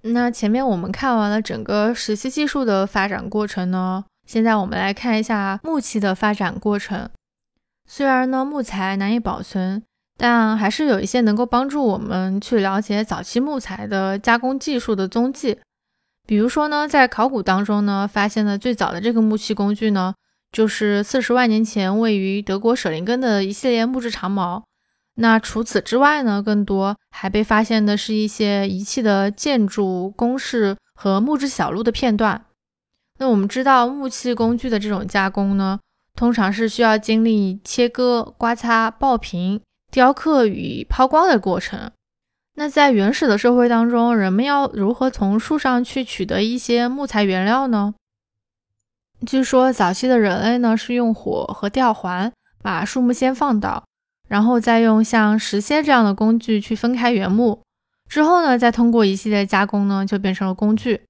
那前面我们看完了整个石器技术的发展过程呢，现在我们来看一下木器的发展过程。虽然呢木材难以保存，但还是有一些能够帮助我们去了解早期木材的加工技术的踪迹。比如说呢，在考古当中呢，发现的最早的这个木器工具呢，就是四十万年前位于德国舍林根的一系列木质长矛。那除此之外呢，更多还被发现的是一些遗弃的建筑工事和木质小路的片段。那我们知道木器工具的这种加工呢，通常是需要经历切割、刮擦、爆平、雕刻与抛光的过程。那在原始的社会当中，人们要如何从树上去取得一些木材原料呢？据说早期的人类呢，是用火和吊环把树木先放倒。然后再用像石楔这样的工具去分开原木，之后呢，再通过一系列加工呢，就变成了工具。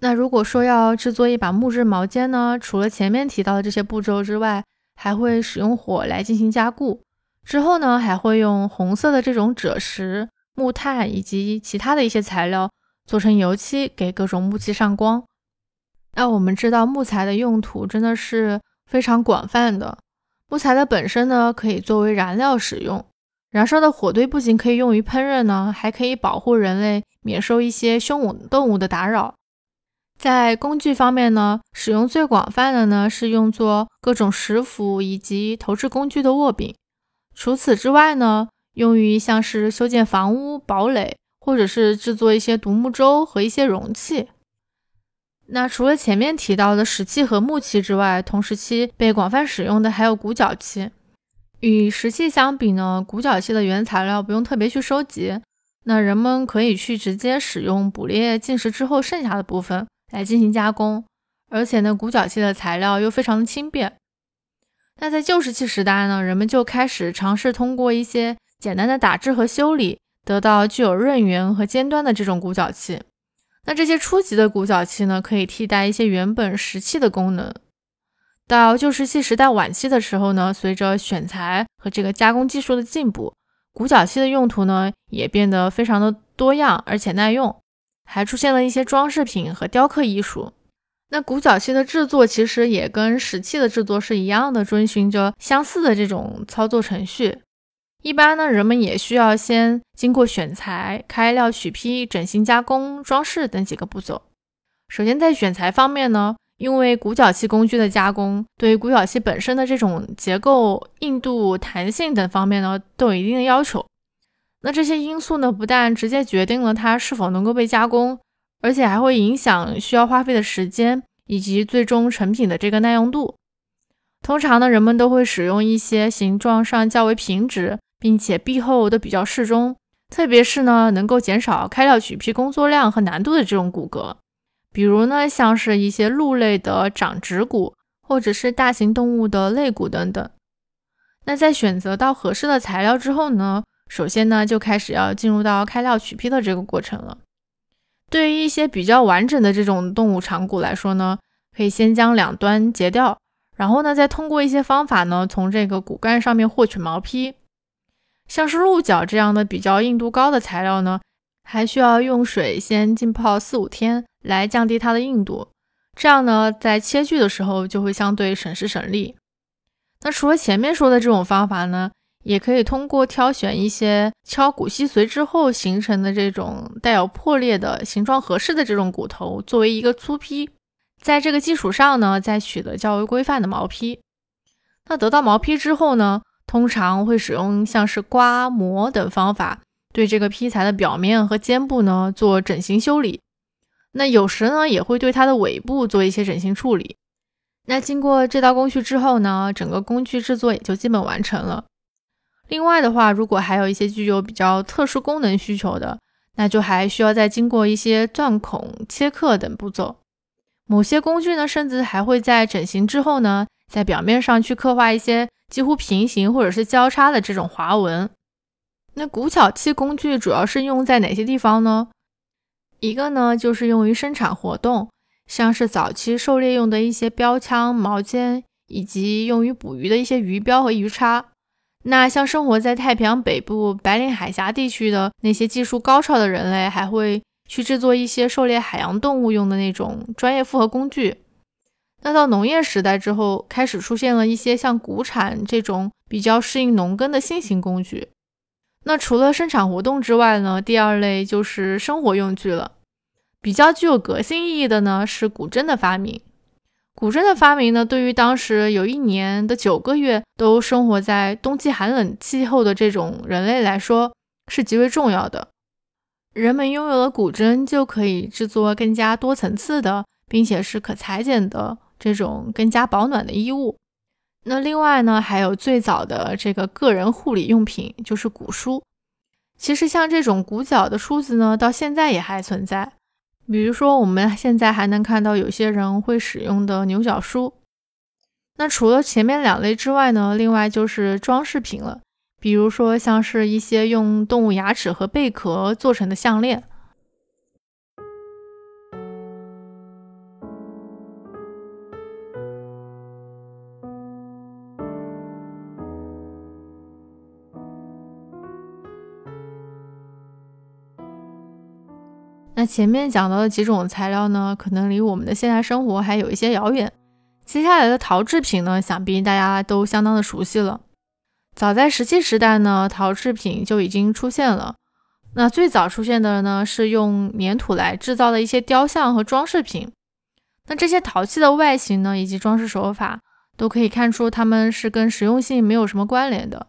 那如果说要制作一把木质毛尖呢，除了前面提到的这些步骤之外，还会使用火来进行加固。之后呢，还会用红色的这种赭石、木炭以及其他的一些材料做成油漆，给各种木器上光。那我们知道木材的用途真的是非常广泛的。木材的本身呢，可以作为燃料使用。燃烧的火堆不仅可以用于烹饪呢，还可以保护人类免受一些凶猛动物的打扰。在工具方面呢，使用最广泛的呢是用作各种石斧以及投掷工具的握柄。除此之外呢，用于像是修建房屋、堡垒，或者是制作一些独木舟和一些容器。那除了前面提到的石器和木器之外，同时期被广泛使用的还有骨角器。与石器相比呢，骨角器的原材料不用特别去收集，那人们可以去直接使用捕猎进食之后剩下的部分来进行加工，而且呢，骨角器的材料又非常的轻便。那在旧石器时代呢，人们就开始尝试通过一些简单的打制和修理，得到具有刃缘和尖端的这种骨角器。那这些初级的骨角器呢，可以替代一些原本石器的功能。到旧石器时代晚期的时候呢，随着选材和这个加工技术的进步，骨角器的用途呢也变得非常的多样，而且耐用，还出现了一些装饰品和雕刻艺术。那骨角器的制作其实也跟石器的制作是一样的，遵循着相似的这种操作程序。一般呢，人们也需要先经过选材、开料、取坯、整形、加工、装饰等几个步骤。首先在选材方面呢。因为骨角器工具的加工，对于骨角器本身的这种结构、硬度、弹性等方面呢，都有一定的要求。那这些因素呢，不但直接决定了它是否能够被加工，而且还会影响需要花费的时间以及最终成品的这个耐用度。通常呢，人们都会使用一些形状上较为平直，并且壁厚都比较适中，特别是呢，能够减少开料取坯工作量和难度的这种骨骼。比如呢，像是一些鹿类的掌指骨，或者是大型动物的肋骨等等。那在选择到合适的材料之后呢，首先呢就开始要进入到开料取坯的这个过程了。对于一些比较完整的这种动物长骨来说呢，可以先将两端截掉，然后呢再通过一些方法呢，从这个骨干上面获取毛坯。像是鹿角这样的比较硬度高的材料呢。还需要用水先浸泡四五天，来降低它的硬度。这样呢，在切锯的时候就会相对省时省力。那除了前面说的这种方法呢，也可以通过挑选一些敲骨吸髓之后形成的这种带有破裂的形状合适的这种骨头，作为一个粗坯。在这个基础上呢，再取得较为规范的毛坯。那得到毛坯之后呢，通常会使用像是刮、磨等方法。对这个坯材的表面和肩部呢做整形修理，那有时呢也会对它的尾部做一些整形处理。那经过这道工序之后呢，整个工具制作也就基本完成了。另外的话，如果还有一些具有比较特殊功能需求的，那就还需要再经过一些钻孔、切刻等步骤。某些工具呢，甚至还会在整形之后呢，在表面上去刻画一些几乎平行或者是交叉的这种划纹。那骨角器工具主要是用在哪些地方呢？一个呢，就是用于生产活动，像是早期狩猎用的一些标枪、矛尖，以及用于捕鱼的一些鱼标和鱼叉。那像生活在太平洋北部、白令海峡地区的那些技术高超的人类，还会去制作一些狩猎海洋动物用的那种专业复合工具。那到农业时代之后，开始出现了一些像谷铲这种比较适应农耕的新型工具。那除了生产活动之外呢，第二类就是生活用具了。比较具有革新意义的呢是古筝的发明。古筝的发明呢，对于当时有一年的九个月都生活在冬季寒冷气候的这种人类来说是极为重要的。人们拥有了古筝，就可以制作更加多层次的，并且是可裁剪的这种更加保暖的衣物。那另外呢，还有最早的这个个人护理用品，就是古书。其实像这种古角的梳子呢，到现在也还存在。比如说，我们现在还能看到有些人会使用的牛角梳。那除了前面两类之外呢，另外就是装饰品了。比如说，像是一些用动物牙齿和贝壳做成的项链。那前面讲到的几种材料呢，可能离我们的现代生活还有一些遥远。接下来的陶制品呢，想必大家都相当的熟悉了。早在石器时代呢，陶制品就已经出现了。那最早出现的呢，是用粘土来制造的一些雕像和装饰品。那这些陶器的外形呢，以及装饰手法，都可以看出它们是跟实用性没有什么关联的，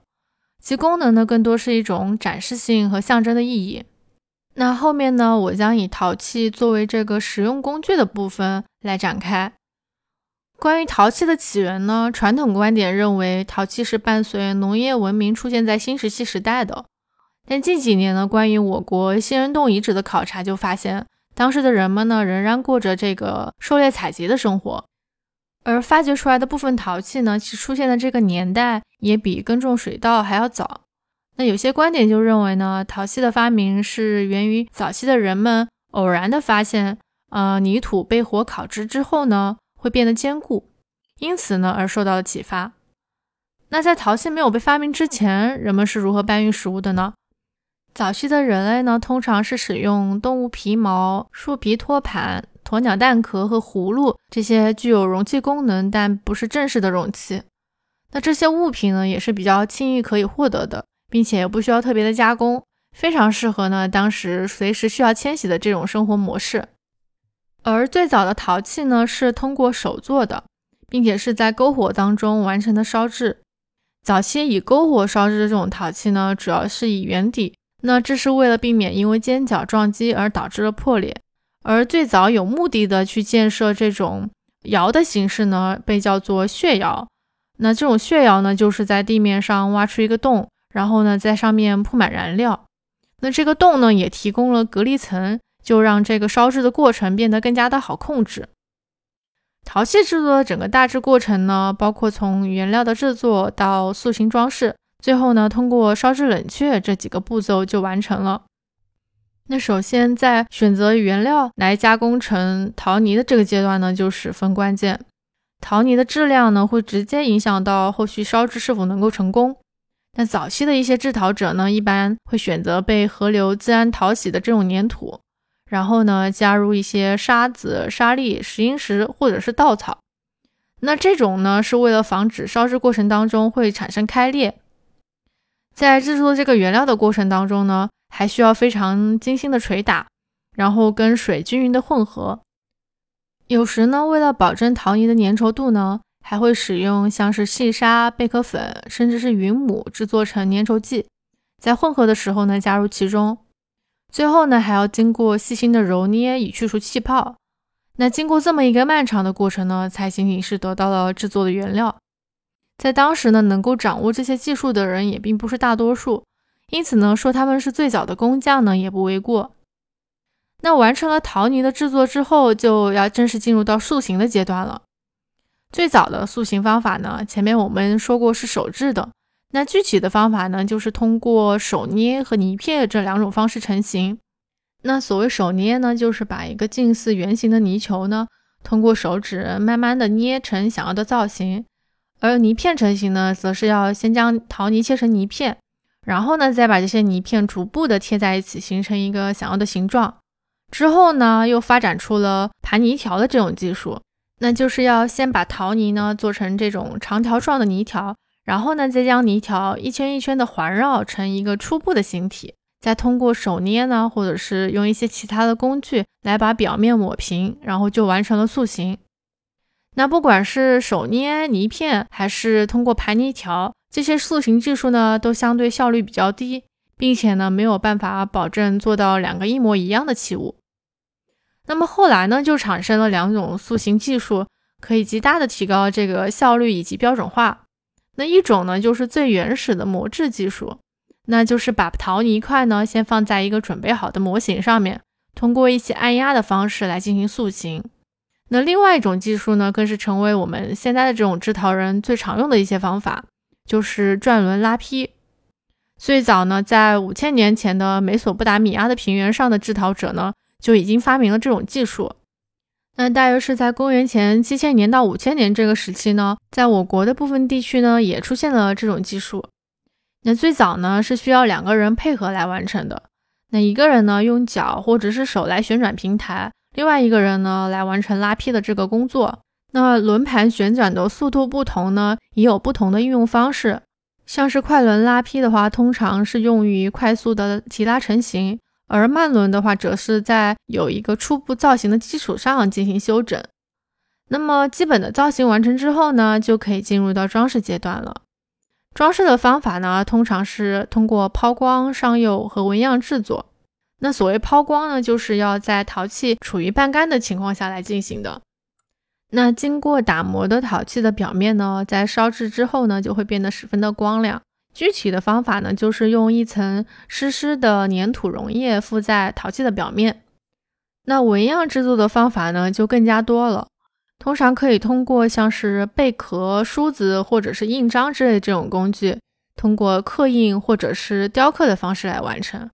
其功能呢，更多是一种展示性和象征的意义。那后面呢，我将以陶器作为这个实用工具的部分来展开。关于陶器的起源呢，传统观点认为陶器是伴随农业文明出现在新石器时代的。但近几年呢，关于我国仙人洞遗址的考察就发现，当时的人们呢仍然过着这个狩猎采集的生活，而发掘出来的部分陶器呢，其出现的这个年代也比耕种水稻还要早。那有些观点就认为呢，陶器的发明是源于早期的人们偶然的发现，呃，泥土被火烤制之后呢，会变得坚固，因此呢而受到了启发。那在陶器没有被发明之前，人们是如何搬运食物的呢？早期的人类呢，通常是使用动物皮毛、树皮托盘、鸵鸟蛋壳和葫芦这些具有容器功能但不是正式的容器。那这些物品呢，也是比较轻易可以获得的，并且不需要特别的加工，非常适合呢当时随时需要迁徙的这种生活模式。而最早的陶器呢，是通过手做的，并且是在篝火当中完成的烧制。早期以篝火烧制的这种陶器呢，主要是以圆底，那这是为了避免因为尖角撞击而导致了破裂。而最早有目的的去建设这种窑的形式呢，被叫做穴窑。那这种穴窑呢，就是在地面上挖出一个洞，然后呢，在上面铺满燃料。那这个洞呢，也提供了隔离层，就让这个烧制的过程变得更加的好控制。陶器制作的整个大致过程呢，包括从原料的制作到塑形装饰，最后呢，通过烧制冷却这几个步骤就完成了。那首先在选择原料来加工成陶泥的这个阶段呢，就十分关键。陶泥的质量呢，会直接影响到后续烧制是否能够成功。那早期的一些制陶者呢，一般会选择被河流自然淘洗的这种粘土，然后呢，加入一些沙子、沙粒、石英石或者是稻草。那这种呢，是为了防止烧制过程当中会产生开裂。在制作这个原料的过程当中呢，还需要非常精心的捶打，然后跟水均匀的混合。有时呢，为了保证陶泥的粘稠度呢，还会使用像是细沙、贝壳粉，甚至是云母制作成粘稠剂，在混合的时候呢加入其中。最后呢，还要经过细心的揉捏以去除气泡。那经过这么一个漫长的过程呢，才仅仅是得到了制作的原料。在当时呢，能够掌握这些技术的人也并不是大多数，因此呢，说他们是最早的工匠呢，也不为过。那完成了陶泥的制作之后，就要正式进入到塑形的阶段了。最早的塑形方法呢，前面我们说过是手制的。那具体的方法呢，就是通过手捏和泥片这两种方式成型。那所谓手捏呢，就是把一个近似圆形的泥球呢，通过手指慢慢的捏成想要的造型。而泥片成型呢，则是要先将陶泥切成泥片，然后呢，再把这些泥片逐步的贴在一起，形成一个想要的形状。之后呢，又发展出了盘泥条的这种技术，那就是要先把陶泥呢做成这种长条状的泥条，然后呢再将泥条一圈一圈的环绕成一个初步的形体，再通过手捏呢，或者是用一些其他的工具来把表面抹平，然后就完成了塑形。那不管是手捏泥片，还是通过盘泥条，这些塑形技术呢，都相对效率比较低，并且呢没有办法保证做到两个一模一样的器物。那么后来呢，就产生了两种塑形技术，可以极大的提高这个效率以及标准化。那一种呢，就是最原始的模制技术，那就是把陶泥块呢先放在一个准备好的模型上面，通过一些按压的方式来进行塑形。那另外一种技术呢，更是成为我们现在的这种制陶人最常用的一些方法，就是转轮拉坯。最早呢，在五千年前的美索不达米亚的平原上的制陶者呢。就已经发明了这种技术。那大约是在公元前七千年到五千年这个时期呢，在我国的部分地区呢，也出现了这种技术。那最早呢是需要两个人配合来完成的。那一个人呢用脚或者是手来旋转平台，另外一个人呢来完成拉坯的这个工作。那轮盘旋转的速度不同呢，也有不同的应用方式。像是快轮拉坯的话，通常是用于快速的提拉成型。而慢轮的话，则是在有一个初步造型的基础上进行修整。那么基本的造型完成之后呢，就可以进入到装饰阶段了。装饰的方法呢，通常是通过抛光、上釉和纹样制作。那所谓抛光呢，就是要在陶器处于半干的情况下来进行的。那经过打磨的陶器的表面呢，在烧制之后呢，就会变得十分的光亮。具体的方法呢，就是用一层湿湿的粘土溶液附在陶器的表面。那纹样制作的方法呢，就更加多了。通常可以通过像是贝壳、梳子或者是印章之类这种工具，通过刻印或者是雕刻的方式来完成。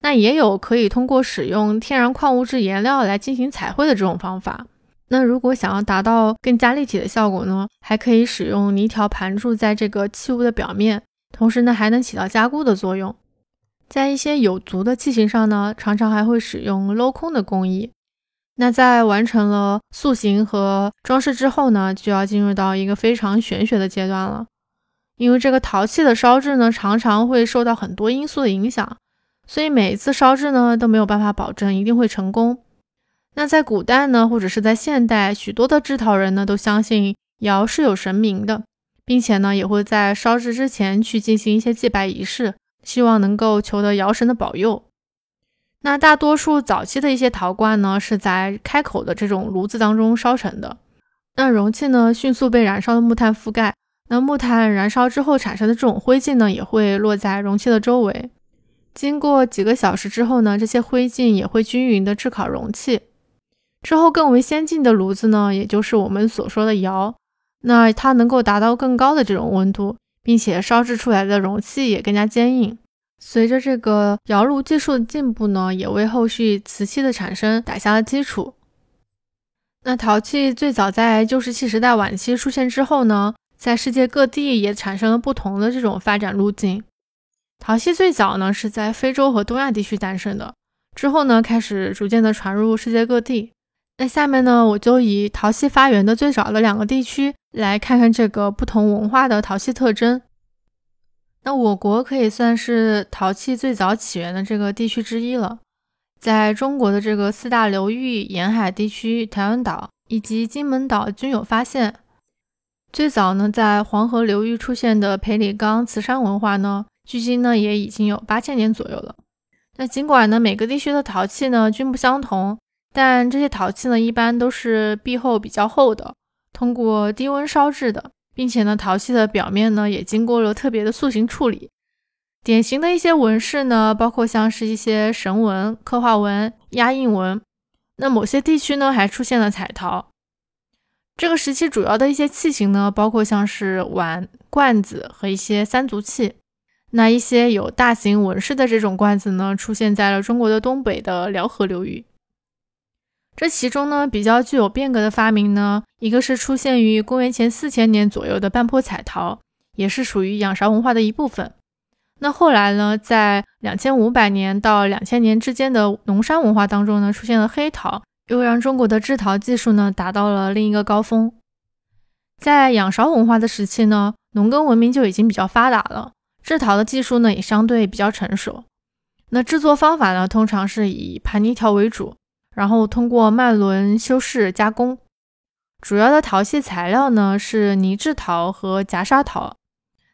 那也有可以通过使用天然矿物质颜料来进行彩绘的这种方法。那如果想要达到更加立体的效果呢，还可以使用泥条盘住在这个器物的表面，同时呢还能起到加固的作用。在一些有足的器型上呢，常常还会使用镂空的工艺。那在完成了塑形和装饰之后呢，就要进入到一个非常玄学的阶段了。因为这个陶器的烧制呢，常常会受到很多因素的影响，所以每一次烧制呢都没有办法保证一定会成功。那在古代呢，或者是在现代，许多的制陶人呢都相信窑是有神明的，并且呢也会在烧制之前去进行一些祭拜仪式，希望能够求得窑神的保佑。那大多数早期的一些陶罐呢，是在开口的这种炉子当中烧成的，那容器呢迅速被燃烧的木炭覆盖，那木炭燃烧之后产生的这种灰烬呢，也会落在容器的周围，经过几个小时之后呢，这些灰烬也会均匀的炙烤容器。之后更为先进的炉子呢，也就是我们所说的窑，那它能够达到更高的这种温度，并且烧制出来的容器也更加坚硬。随着这个窑炉技术的进步呢，也为后续瓷器的产生打下了基础。那陶器最早在旧石器时代晚期出现之后呢，在世界各地也产生了不同的这种发展路径。陶器最早呢是在非洲和东亚地区诞生的，之后呢开始逐渐的传入世界各地。那下面呢，我就以陶器发源的最早的两个地区来看看这个不同文化的陶器特征。那我国可以算是陶器最早起源的这个地区之一了。在中国的这个四大流域沿海地区，台湾岛以及金门岛均有发现。最早呢，在黄河流域出现的裴李岗瓷山文化呢，距今呢也已经有八千年左右了。那尽管呢，每个地区的陶器呢均不相同。但这些陶器呢，一般都是壁厚比较厚的，通过低温烧制的，并且呢，陶器的表面呢也经过了特别的塑形处理。典型的一些纹饰呢，包括像是一些神纹、刻画纹、压印纹。那某些地区呢，还出现了彩陶。这个时期主要的一些器型呢，包括像是碗、罐子和一些三足器。那一些有大型纹饰的这种罐子呢，出现在了中国的东北的辽河流域。这其中呢，比较具有变革的发明呢，一个是出现于公元前四千年左右的半坡彩陶，也是属于仰韶文化的一部分。那后来呢，在两千五百年到两千年之间的农山文化当中呢，出现了黑陶，又让中国的制陶技术呢达到了另一个高峰。在仰韶文化的时期呢，农耕文明就已经比较发达了，制陶的技术呢也相对比较成熟。那制作方法呢，通常是以盘泥条为主。然后通过脉轮修饰加工，主要的陶器材料呢是泥质陶和夹砂陶。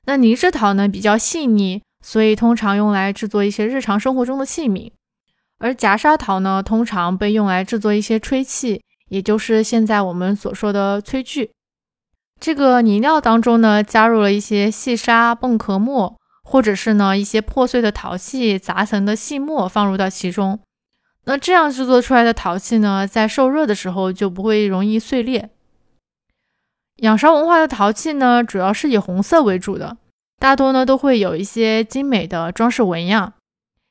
那泥质陶呢比较细腻，所以通常用来制作一些日常生活中的器皿；而夹砂陶呢通常被用来制作一些吹器，也就是现在我们所说的炊具。这个泥料当中呢加入了一些细沙、蚌壳末，或者是呢一些破碎的陶器杂层的细末放入到其中。那这样制作出来的陶器呢，在受热的时候就不会容易碎裂。仰韶文化的陶器呢，主要是以红色为主的，大多呢都会有一些精美的装饰纹样。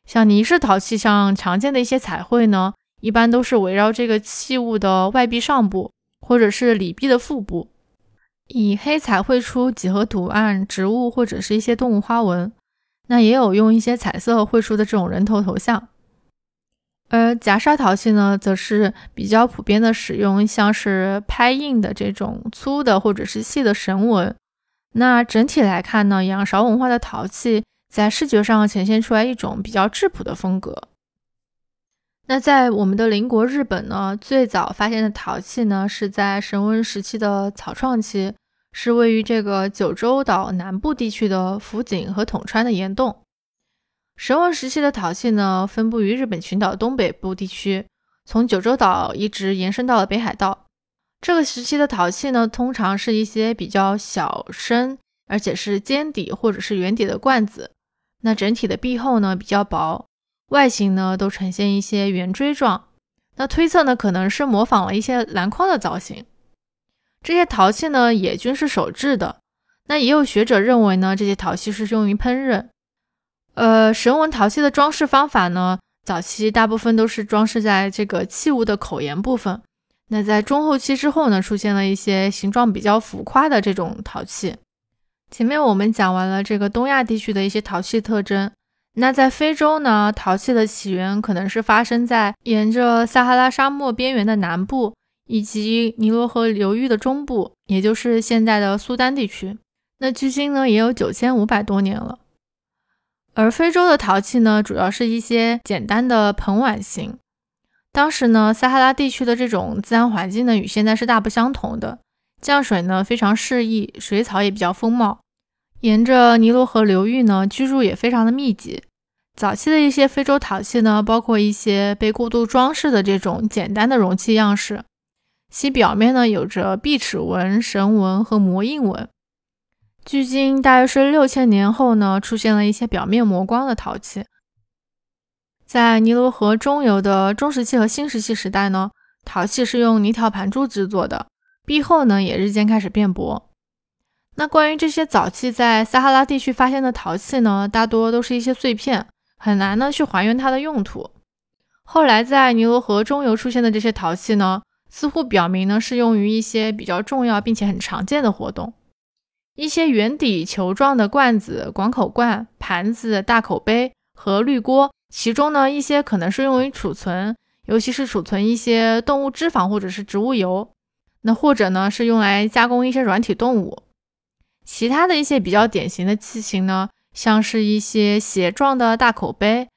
像泥式陶器上常见的一些彩绘呢，一般都是围绕这个器物的外壁上部，或者是里壁的腹部，以黑彩绘出几何图案、植物或者是一些动物花纹。那也有用一些彩色绘出的这种人头头像。而夹砂陶器呢，则是比较普遍的使用，像是拍印的这种粗的或者是细的绳纹。那整体来看呢，仰韶文化的陶器在视觉上呈现出来一种比较质朴的风格。那在我们的邻国日本呢，最早发现的陶器呢，是在神文时期的草创期，是位于这个九州岛南部地区的福井和统川的岩洞。神文时期的陶器呢，分布于日本群岛东北部地区，从九州岛一直延伸到了北海道。这个时期的陶器呢，通常是一些比较小身，而且是尖底或者是圆底的罐子。那整体的壁厚呢比较薄，外形呢都呈现一些圆锥状。那推测呢，可能是模仿了一些篮筐的造型。这些陶器呢也均是手制的。那也有学者认为呢，这些陶器是用于烹饪。呃，神纹陶器的装饰方法呢，早期大部分都是装饰在这个器物的口沿部分，那在中后期之后呢，出现了一些形状比较浮夸的这种陶器。前面我们讲完了这个东亚地区的一些陶器特征，那在非洲呢，陶器的起源可能是发生在沿着撒哈拉沙漠边缘的南部，以及尼罗河流域的中部，也就是现在的苏丹地区。那距今呢，也有九千五百多年了。而非洲的陶器呢，主要是一些简单的盆碗形。当时呢，撒哈拉地区的这种自然环境呢，与现在是大不相同的。降水呢非常适宜，水草也比较丰茂。沿着尼罗河流域呢，居住也非常的密集。早期的一些非洲陶器呢，包括一些被过度装饰的这种简单的容器样式，其表面呢有着壁齿纹、神纹和磨印纹。距今大约是六千年后呢，出现了一些表面磨光的陶器。在尼罗河中游的中石器和新石器时代呢，陶器是用泥条盘柱制作的。壁厚呢也日渐开始变薄。那关于这些早期在撒哈拉地区发现的陶器呢，大多都是一些碎片，很难呢去还原它的用途。后来在尼罗河中游出现的这些陶器呢，似乎表明呢是用于一些比较重要并且很常见的活动。一些圆底球状的罐子、广口罐、盘子、大口杯和滤锅，其中呢一些可能是用于储存，尤其是储存一些动物脂肪或者是植物油。那或者呢，是用来加工一些软体动物。其他的一些比较典型的器型呢，像是一些斜状的大口杯。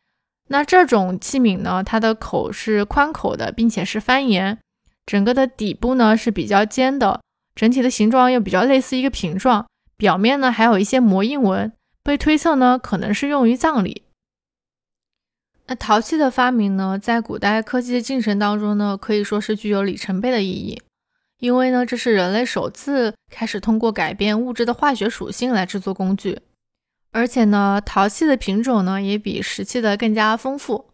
那这种器皿呢，它的口是宽口的，并且是翻沿，整个的底部呢是比较尖的，整体的形状又比较类似一个瓶状，表面呢还有一些磨印纹，被推测呢可能是用于葬礼。那陶器的发明呢，在古代科技的进程当中呢，可以说是具有里程碑的意义。因为呢，这是人类首次开始通过改变物质的化学属性来制作工具，而且呢，陶器的品种呢也比石器的更加丰富。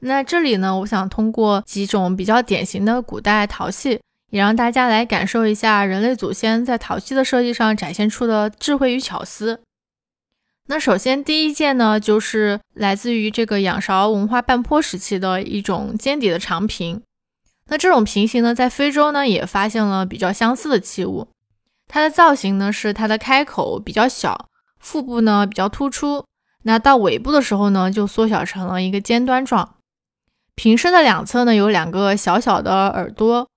那这里呢，我想通过几种比较典型的古代陶器，也让大家来感受一下人类祖先在陶器的设计上展现出的智慧与巧思。那首先第一件呢，就是来自于这个仰韶文化半坡时期的一种尖底的长瓶。那这种瓶形呢，在非洲呢也发现了比较相似的器物。它的造型呢是它的开口比较小，腹部呢比较突出。那到尾部的时候呢，就缩小成了一个尖端状。瓶身的两侧呢有两个小小的耳朵。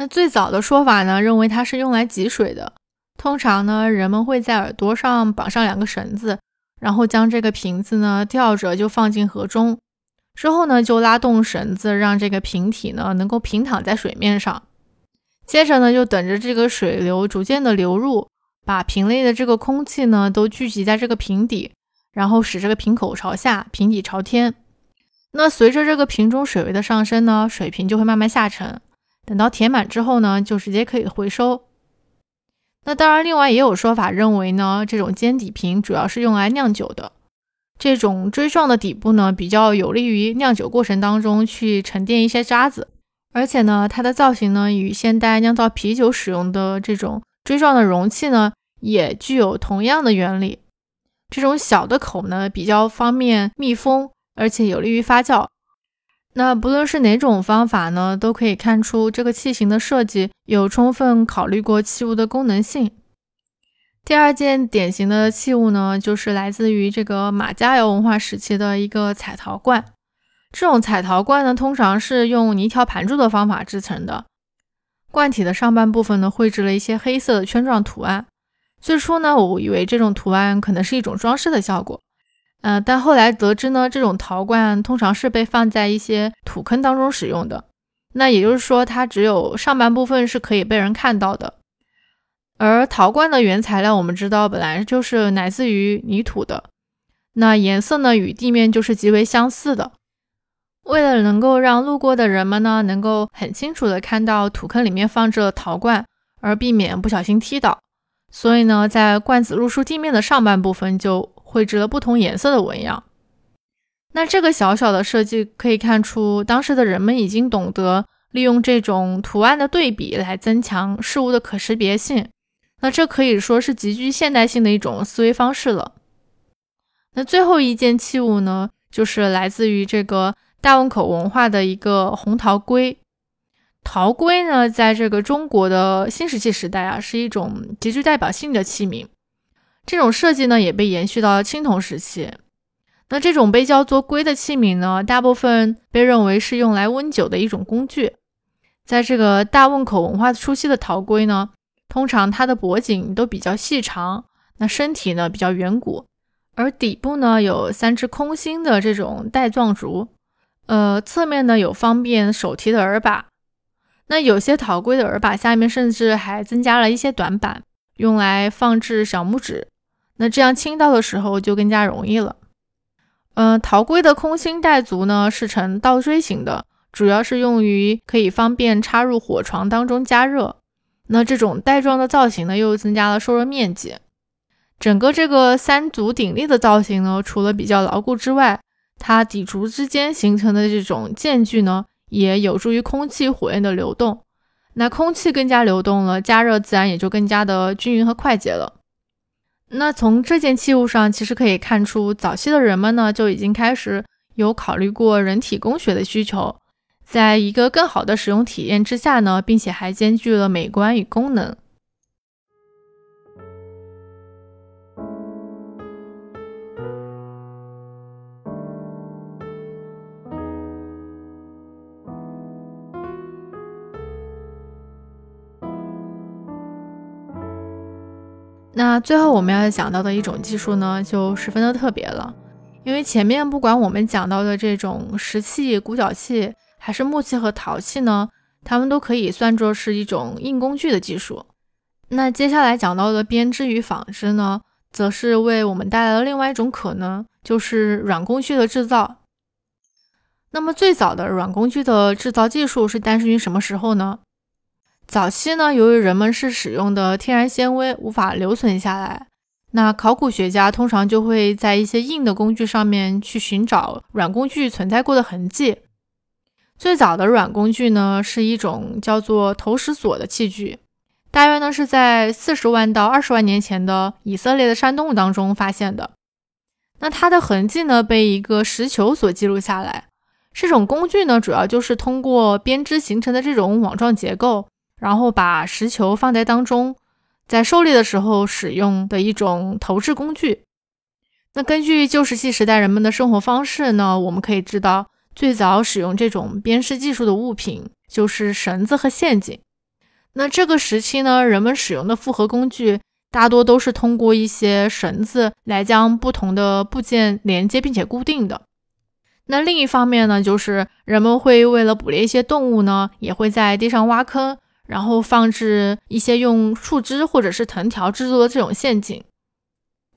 那最早的说法呢，认为它是用来汲水的。通常呢，人们会在耳朵上绑上两个绳子，然后将这个瓶子呢吊着就放进河中。之后呢，就拉动绳子，让这个瓶体呢能够平躺在水面上。接着呢，就等着这个水流逐渐的流入，把瓶内的这个空气呢都聚集在这个瓶底，然后使这个瓶口朝下，瓶底朝天。那随着这个瓶中水位的上升呢，水瓶就会慢慢下沉。等到填满之后呢，就直接可以回收。那当然，另外也有说法认为呢，这种尖底瓶主要是用来酿酒的。这种锥状的底部呢，比较有利于酿酒过程当中去沉淀一些渣子，而且呢，它的造型呢，与现代酿造啤酒使用的这种锥状的容器呢，也具有同样的原理。这种小的口呢，比较方便密封，而且有利于发酵。那不论是哪种方法呢，都可以看出这个器型的设计有充分考虑过器物的功能性。第二件典型的器物呢，就是来自于这个马加窑文化时期的一个彩陶罐。这种彩陶罐呢，通常是用泥条盘柱的方法制成的。罐体的上半部分呢，绘制了一些黑色的圈状图案。最初呢，我以为这种图案可能是一种装饰的效果，嗯，但后来得知呢，这种陶罐通常是被放在一些土坑当中使用的。那也就是说，它只有上半部分是可以被人看到的。而陶罐的原材料，我们知道本来就是来自于泥土的，那颜色呢与地面就是极为相似的。为了能够让路过的人们呢能够很清楚的看到土坑里面放着陶罐，而避免不小心踢倒，所以呢在罐子露出地面的上半部分就绘制了不同颜色的纹样。那这个小小的设计可以看出，当时的人们已经懂得利用这种图案的对比来增强事物的可识别性。那这可以说是极具现代性的一种思维方式了。那最后一件器物呢，就是来自于这个大汶口文化的一个红陶龟。陶龟呢，在这个中国的新石器时代啊，是一种极具代表性的器皿。这种设计呢，也被延续到了青铜时期。那这种被叫做龟的器皿呢，大部分被认为是用来温酒的一种工具。在这个大汶口文化初期的陶龟呢，通常它的脖颈都比较细长，那身体呢比较圆鼓，而底部呢有三只空心的这种带状足，呃，侧面呢有方便手提的耳把。那有些陶龟的耳把下面甚至还增加了一些短板，用来放置小拇指。那这样倾倒的时候就更加容易了。嗯，陶龟的空心带足呢是呈倒锥形的，主要是用于可以方便插入火床当中加热。那这种带状的造型呢，又增加了受热面积。整个这个三足鼎立的造型呢，除了比较牢固之外，它底足之间形成的这种间距呢，也有助于空气火焰的流动。那空气更加流动了，加热自然也就更加的均匀和快捷了。那从这件器物上，其实可以看出，早期的人们呢就已经开始有考虑过人体工学的需求，在一个更好的使用体验之下呢，并且还兼具了美观与功能。那最后我们要讲到的一种技术呢，就十分的特别了。因为前面不管我们讲到的这种石器、骨角器，还是木器和陶器呢，它们都可以算作是一种硬工具的技术。那接下来讲到的编织与纺织呢，则是为我们带来了另外一种可能，就是软工具的制造。那么最早的软工具的制造技术是诞生于什么时候呢？早期呢，由于人们是使用的天然纤维无法留存下来，那考古学家通常就会在一些硬的工具上面去寻找软工具存在过的痕迹。最早的软工具呢，是一种叫做投石索的器具，大约呢是在四十万到二十万年前的以色列的山洞当中发现的。那它的痕迹呢，被一个石球所记录下来。这种工具呢，主要就是通过编织形成的这种网状结构。然后把石球放在当中，在狩猎的时候使用的一种投掷工具。那根据旧石器时代人们的生活方式呢，我们可以知道，最早使用这种编织技术的物品就是绳子和陷阱。那这个时期呢，人们使用的复合工具大多都是通过一些绳子来将不同的部件连接并且固定的。那另一方面呢，就是人们会为了捕猎一些动物呢，也会在地上挖坑。然后放置一些用树枝或者是藤条制作的这种陷阱。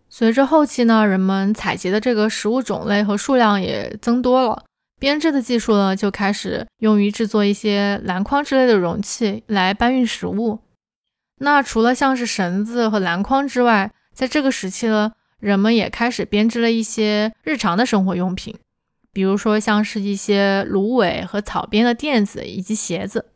随着后期呢，人们采集的这个食物种类和数量也增多了，编织的技术呢就开始用于制作一些篮筐之类的容器来搬运食物。那除了像是绳子和篮筐之外，在这个时期呢，人们也开始编织了一些日常的生活用品，比如说像是一些芦苇和草编的垫子以及鞋子。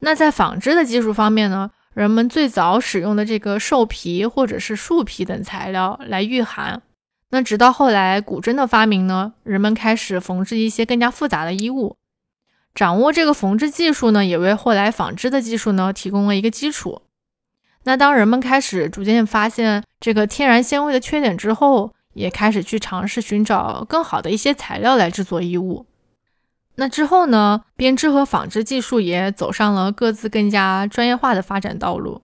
那在纺织的技术方面呢，人们最早使用的这个兽皮或者是树皮等材料来御寒。那直到后来古针的发明呢，人们开始缝制一些更加复杂的衣物。掌握这个缝制技术呢，也为后来纺织的技术呢提供了一个基础。那当人们开始逐渐发现这个天然纤维的缺点之后，也开始去尝试寻找更好的一些材料来制作衣物。那之后呢？编织和纺织技术也走上了各自更加专业化的发展道路。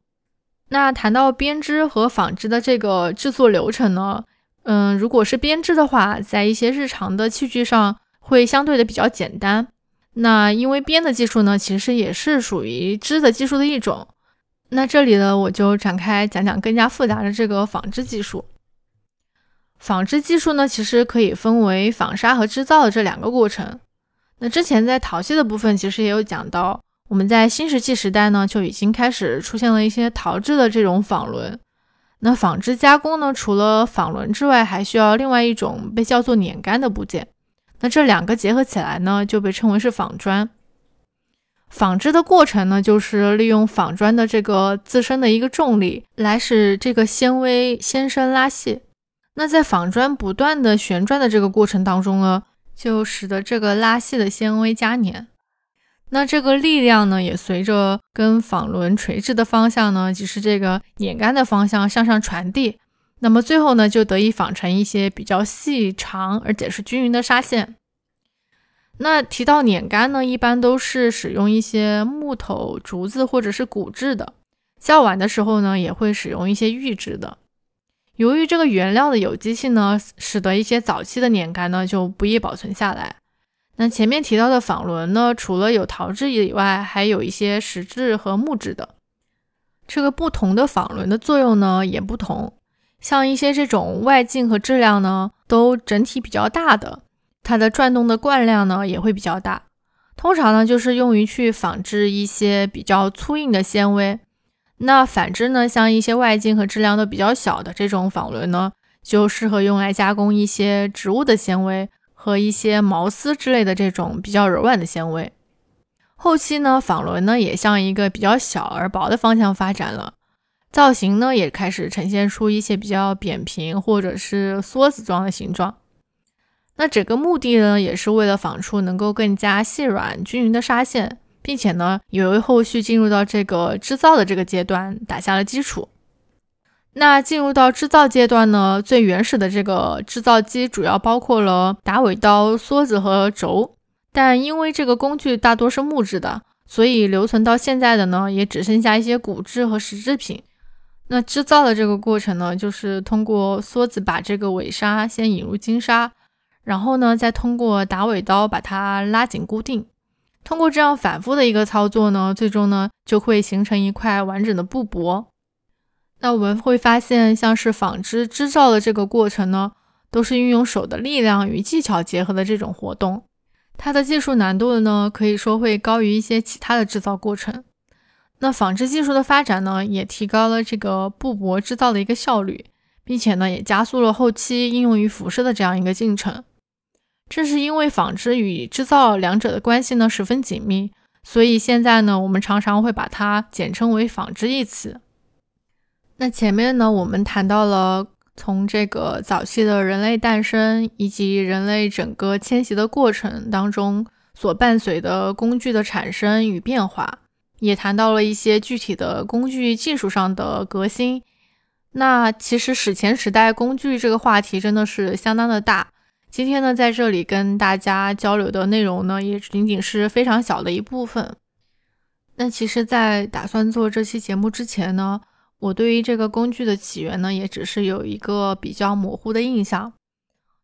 那谈到编织和纺织的这个制作流程呢？嗯，如果是编织的话，在一些日常的器具上会相对的比较简单。那因为编的技术呢，其实也是属于织的技术的一种。那这里呢，我就展开讲讲更加复杂的这个纺织技术。纺织技术呢，其实可以分为纺纱和织造的这两个过程。那之前在陶器的部分，其实也有讲到，我们在新石器时代呢，就已经开始出现了一些陶制的这种纺轮。那纺织加工呢，除了纺轮之外，还需要另外一种被叫做碾干的部件。那这两个结合起来呢，就被称为是纺砖。纺织的过程呢，就是利用纺砖的这个自身的一个重力，来使这个纤维先伸拉细。那在纺砖不断的旋转的这个过程当中呢，就使得这个拉细的纤维加粘。那这个力量呢，也随着跟纺轮垂直的方向呢，即是这个碾干的方向向上传递。那么最后呢，就得以纺成一些比较细长而且是均匀的纱线。那提到碾干呢，一般都是使用一些木头、竹子或者是骨制的。较晚的时候呢，也会使用一些玉制的。由于这个原料的有机性呢，使得一些早期的碾干呢就不易保存下来。那前面提到的纺轮呢，除了有陶制以外，还有一些石质和木质的。这个不同的纺轮的作用呢也不同。像一些这种外径和质量呢都整体比较大的，它的转动的惯量呢也会比较大。通常呢就是用于去纺织一些比较粗硬的纤维。那反之呢，像一些外径和质量都比较小的这种纺轮呢，就适合用来加工一些植物的纤维和一些毛丝之类的这种比较柔软的纤维。后期呢，纺轮呢也向一个比较小而薄的方向发展了。造型呢也开始呈现出一些比较扁平或者是梭子状的形状。那整个目的呢也是为了纺出能够更加细软均匀的纱线，并且呢也为后续进入到这个织造的这个阶段打下了基础。那进入到织造阶段呢，最原始的这个制造机主要包括了打尾刀、梭子和轴，但因为这个工具大多是木质的，所以留存到现在的呢也只剩下一些骨质和石制品。那制造的这个过程呢，就是通过梭子把这个尾纱先引入金沙，然后呢，再通过打尾刀把它拉紧固定。通过这样反复的一个操作呢，最终呢就会形成一块完整的布帛。那我们会发现，像是纺织织造的这个过程呢，都是运用手的力量与技巧结合的这种活动。它的技术难度呢，可以说会高于一些其他的制造过程。那纺织技术的发展呢，也提高了这个布帛制造的一个效率，并且呢，也加速了后期应用于服饰的这样一个进程。正是因为纺织与制造两者的关系呢十分紧密，所以现在呢，我们常常会把它简称为纺织一词。那前面呢，我们谈到了从这个早期的人类诞生，以及人类整个迁徙的过程当中所伴随的工具的产生与变化。也谈到了一些具体的工具技术上的革新。那其实史前时代工具这个话题真的是相当的大。今天呢，在这里跟大家交流的内容呢，也仅仅是非常小的一部分。那其实，在打算做这期节目之前呢，我对于这个工具的起源呢，也只是有一个比较模糊的印象。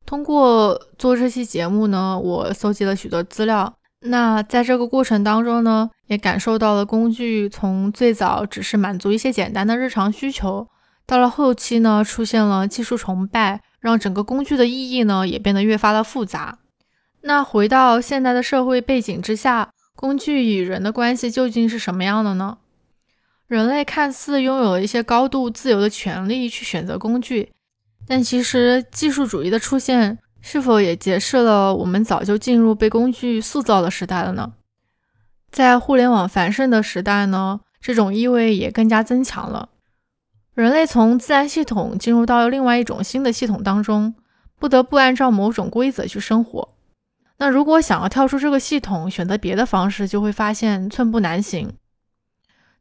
通过做这期节目呢，我搜集了许多资料。那在这个过程当中呢，也感受到了工具从最早只是满足一些简单的日常需求，到了后期呢，出现了技术崇拜，让整个工具的意义呢也变得越发的复杂。那回到现代的社会背景之下，工具与人的关系究竟是什么样的呢？人类看似拥有了一些高度自由的权利去选择工具，但其实技术主义的出现。是否也揭示了我们早就进入被工具塑造的时代了呢？在互联网繁盛的时代呢，这种意味也更加增强了。人类从自然系统进入到另外一种新的系统当中，不得不按照某种规则去生活。那如果想要跳出这个系统，选择别的方式，就会发现寸步难行。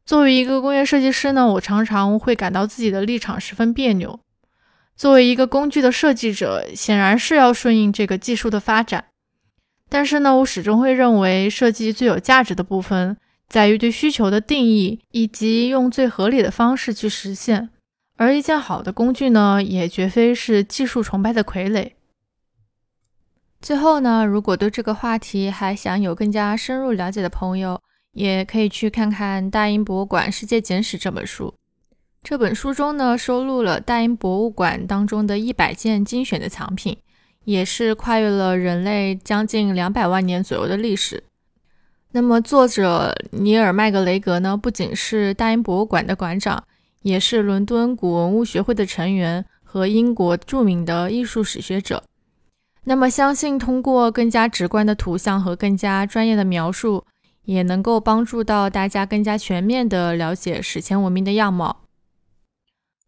作为一个工业设计师呢，我常常会感到自己的立场十分别扭。作为一个工具的设计者，显然是要顺应这个技术的发展。但是呢，我始终会认为，设计最有价值的部分在于对需求的定义，以及用最合理的方式去实现。而一件好的工具呢，也绝非是技术崇拜的傀儡。最后呢，如果对这个话题还想有更加深入了解的朋友，也可以去看看《大英博物馆世界简史》这本书。这本书中呢，收录了大英博物馆当中的一百件精选的藏品，也是跨越了人类将近两百万年左右的历史。那么，作者尼尔·麦格雷格呢，不仅是大英博物馆的馆长，也是伦敦古文物学会的成员和英国著名的艺术史学者。那么，相信通过更加直观的图像和更加专业的描述，也能够帮助到大家更加全面地了解史前文明的样貌。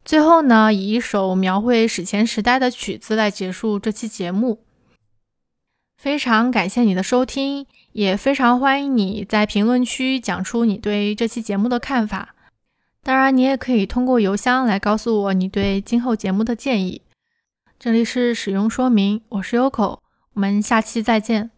最后呢，以一首描绘史前时代的曲子来结束这期节目。非常感谢你的收听，也非常欢迎你在评论区讲出你对这期节目的看法。当然，你也可以通过邮箱来告诉我你对今后节目的建议。这里是使用说明，我是 Yoko，我们下期再见。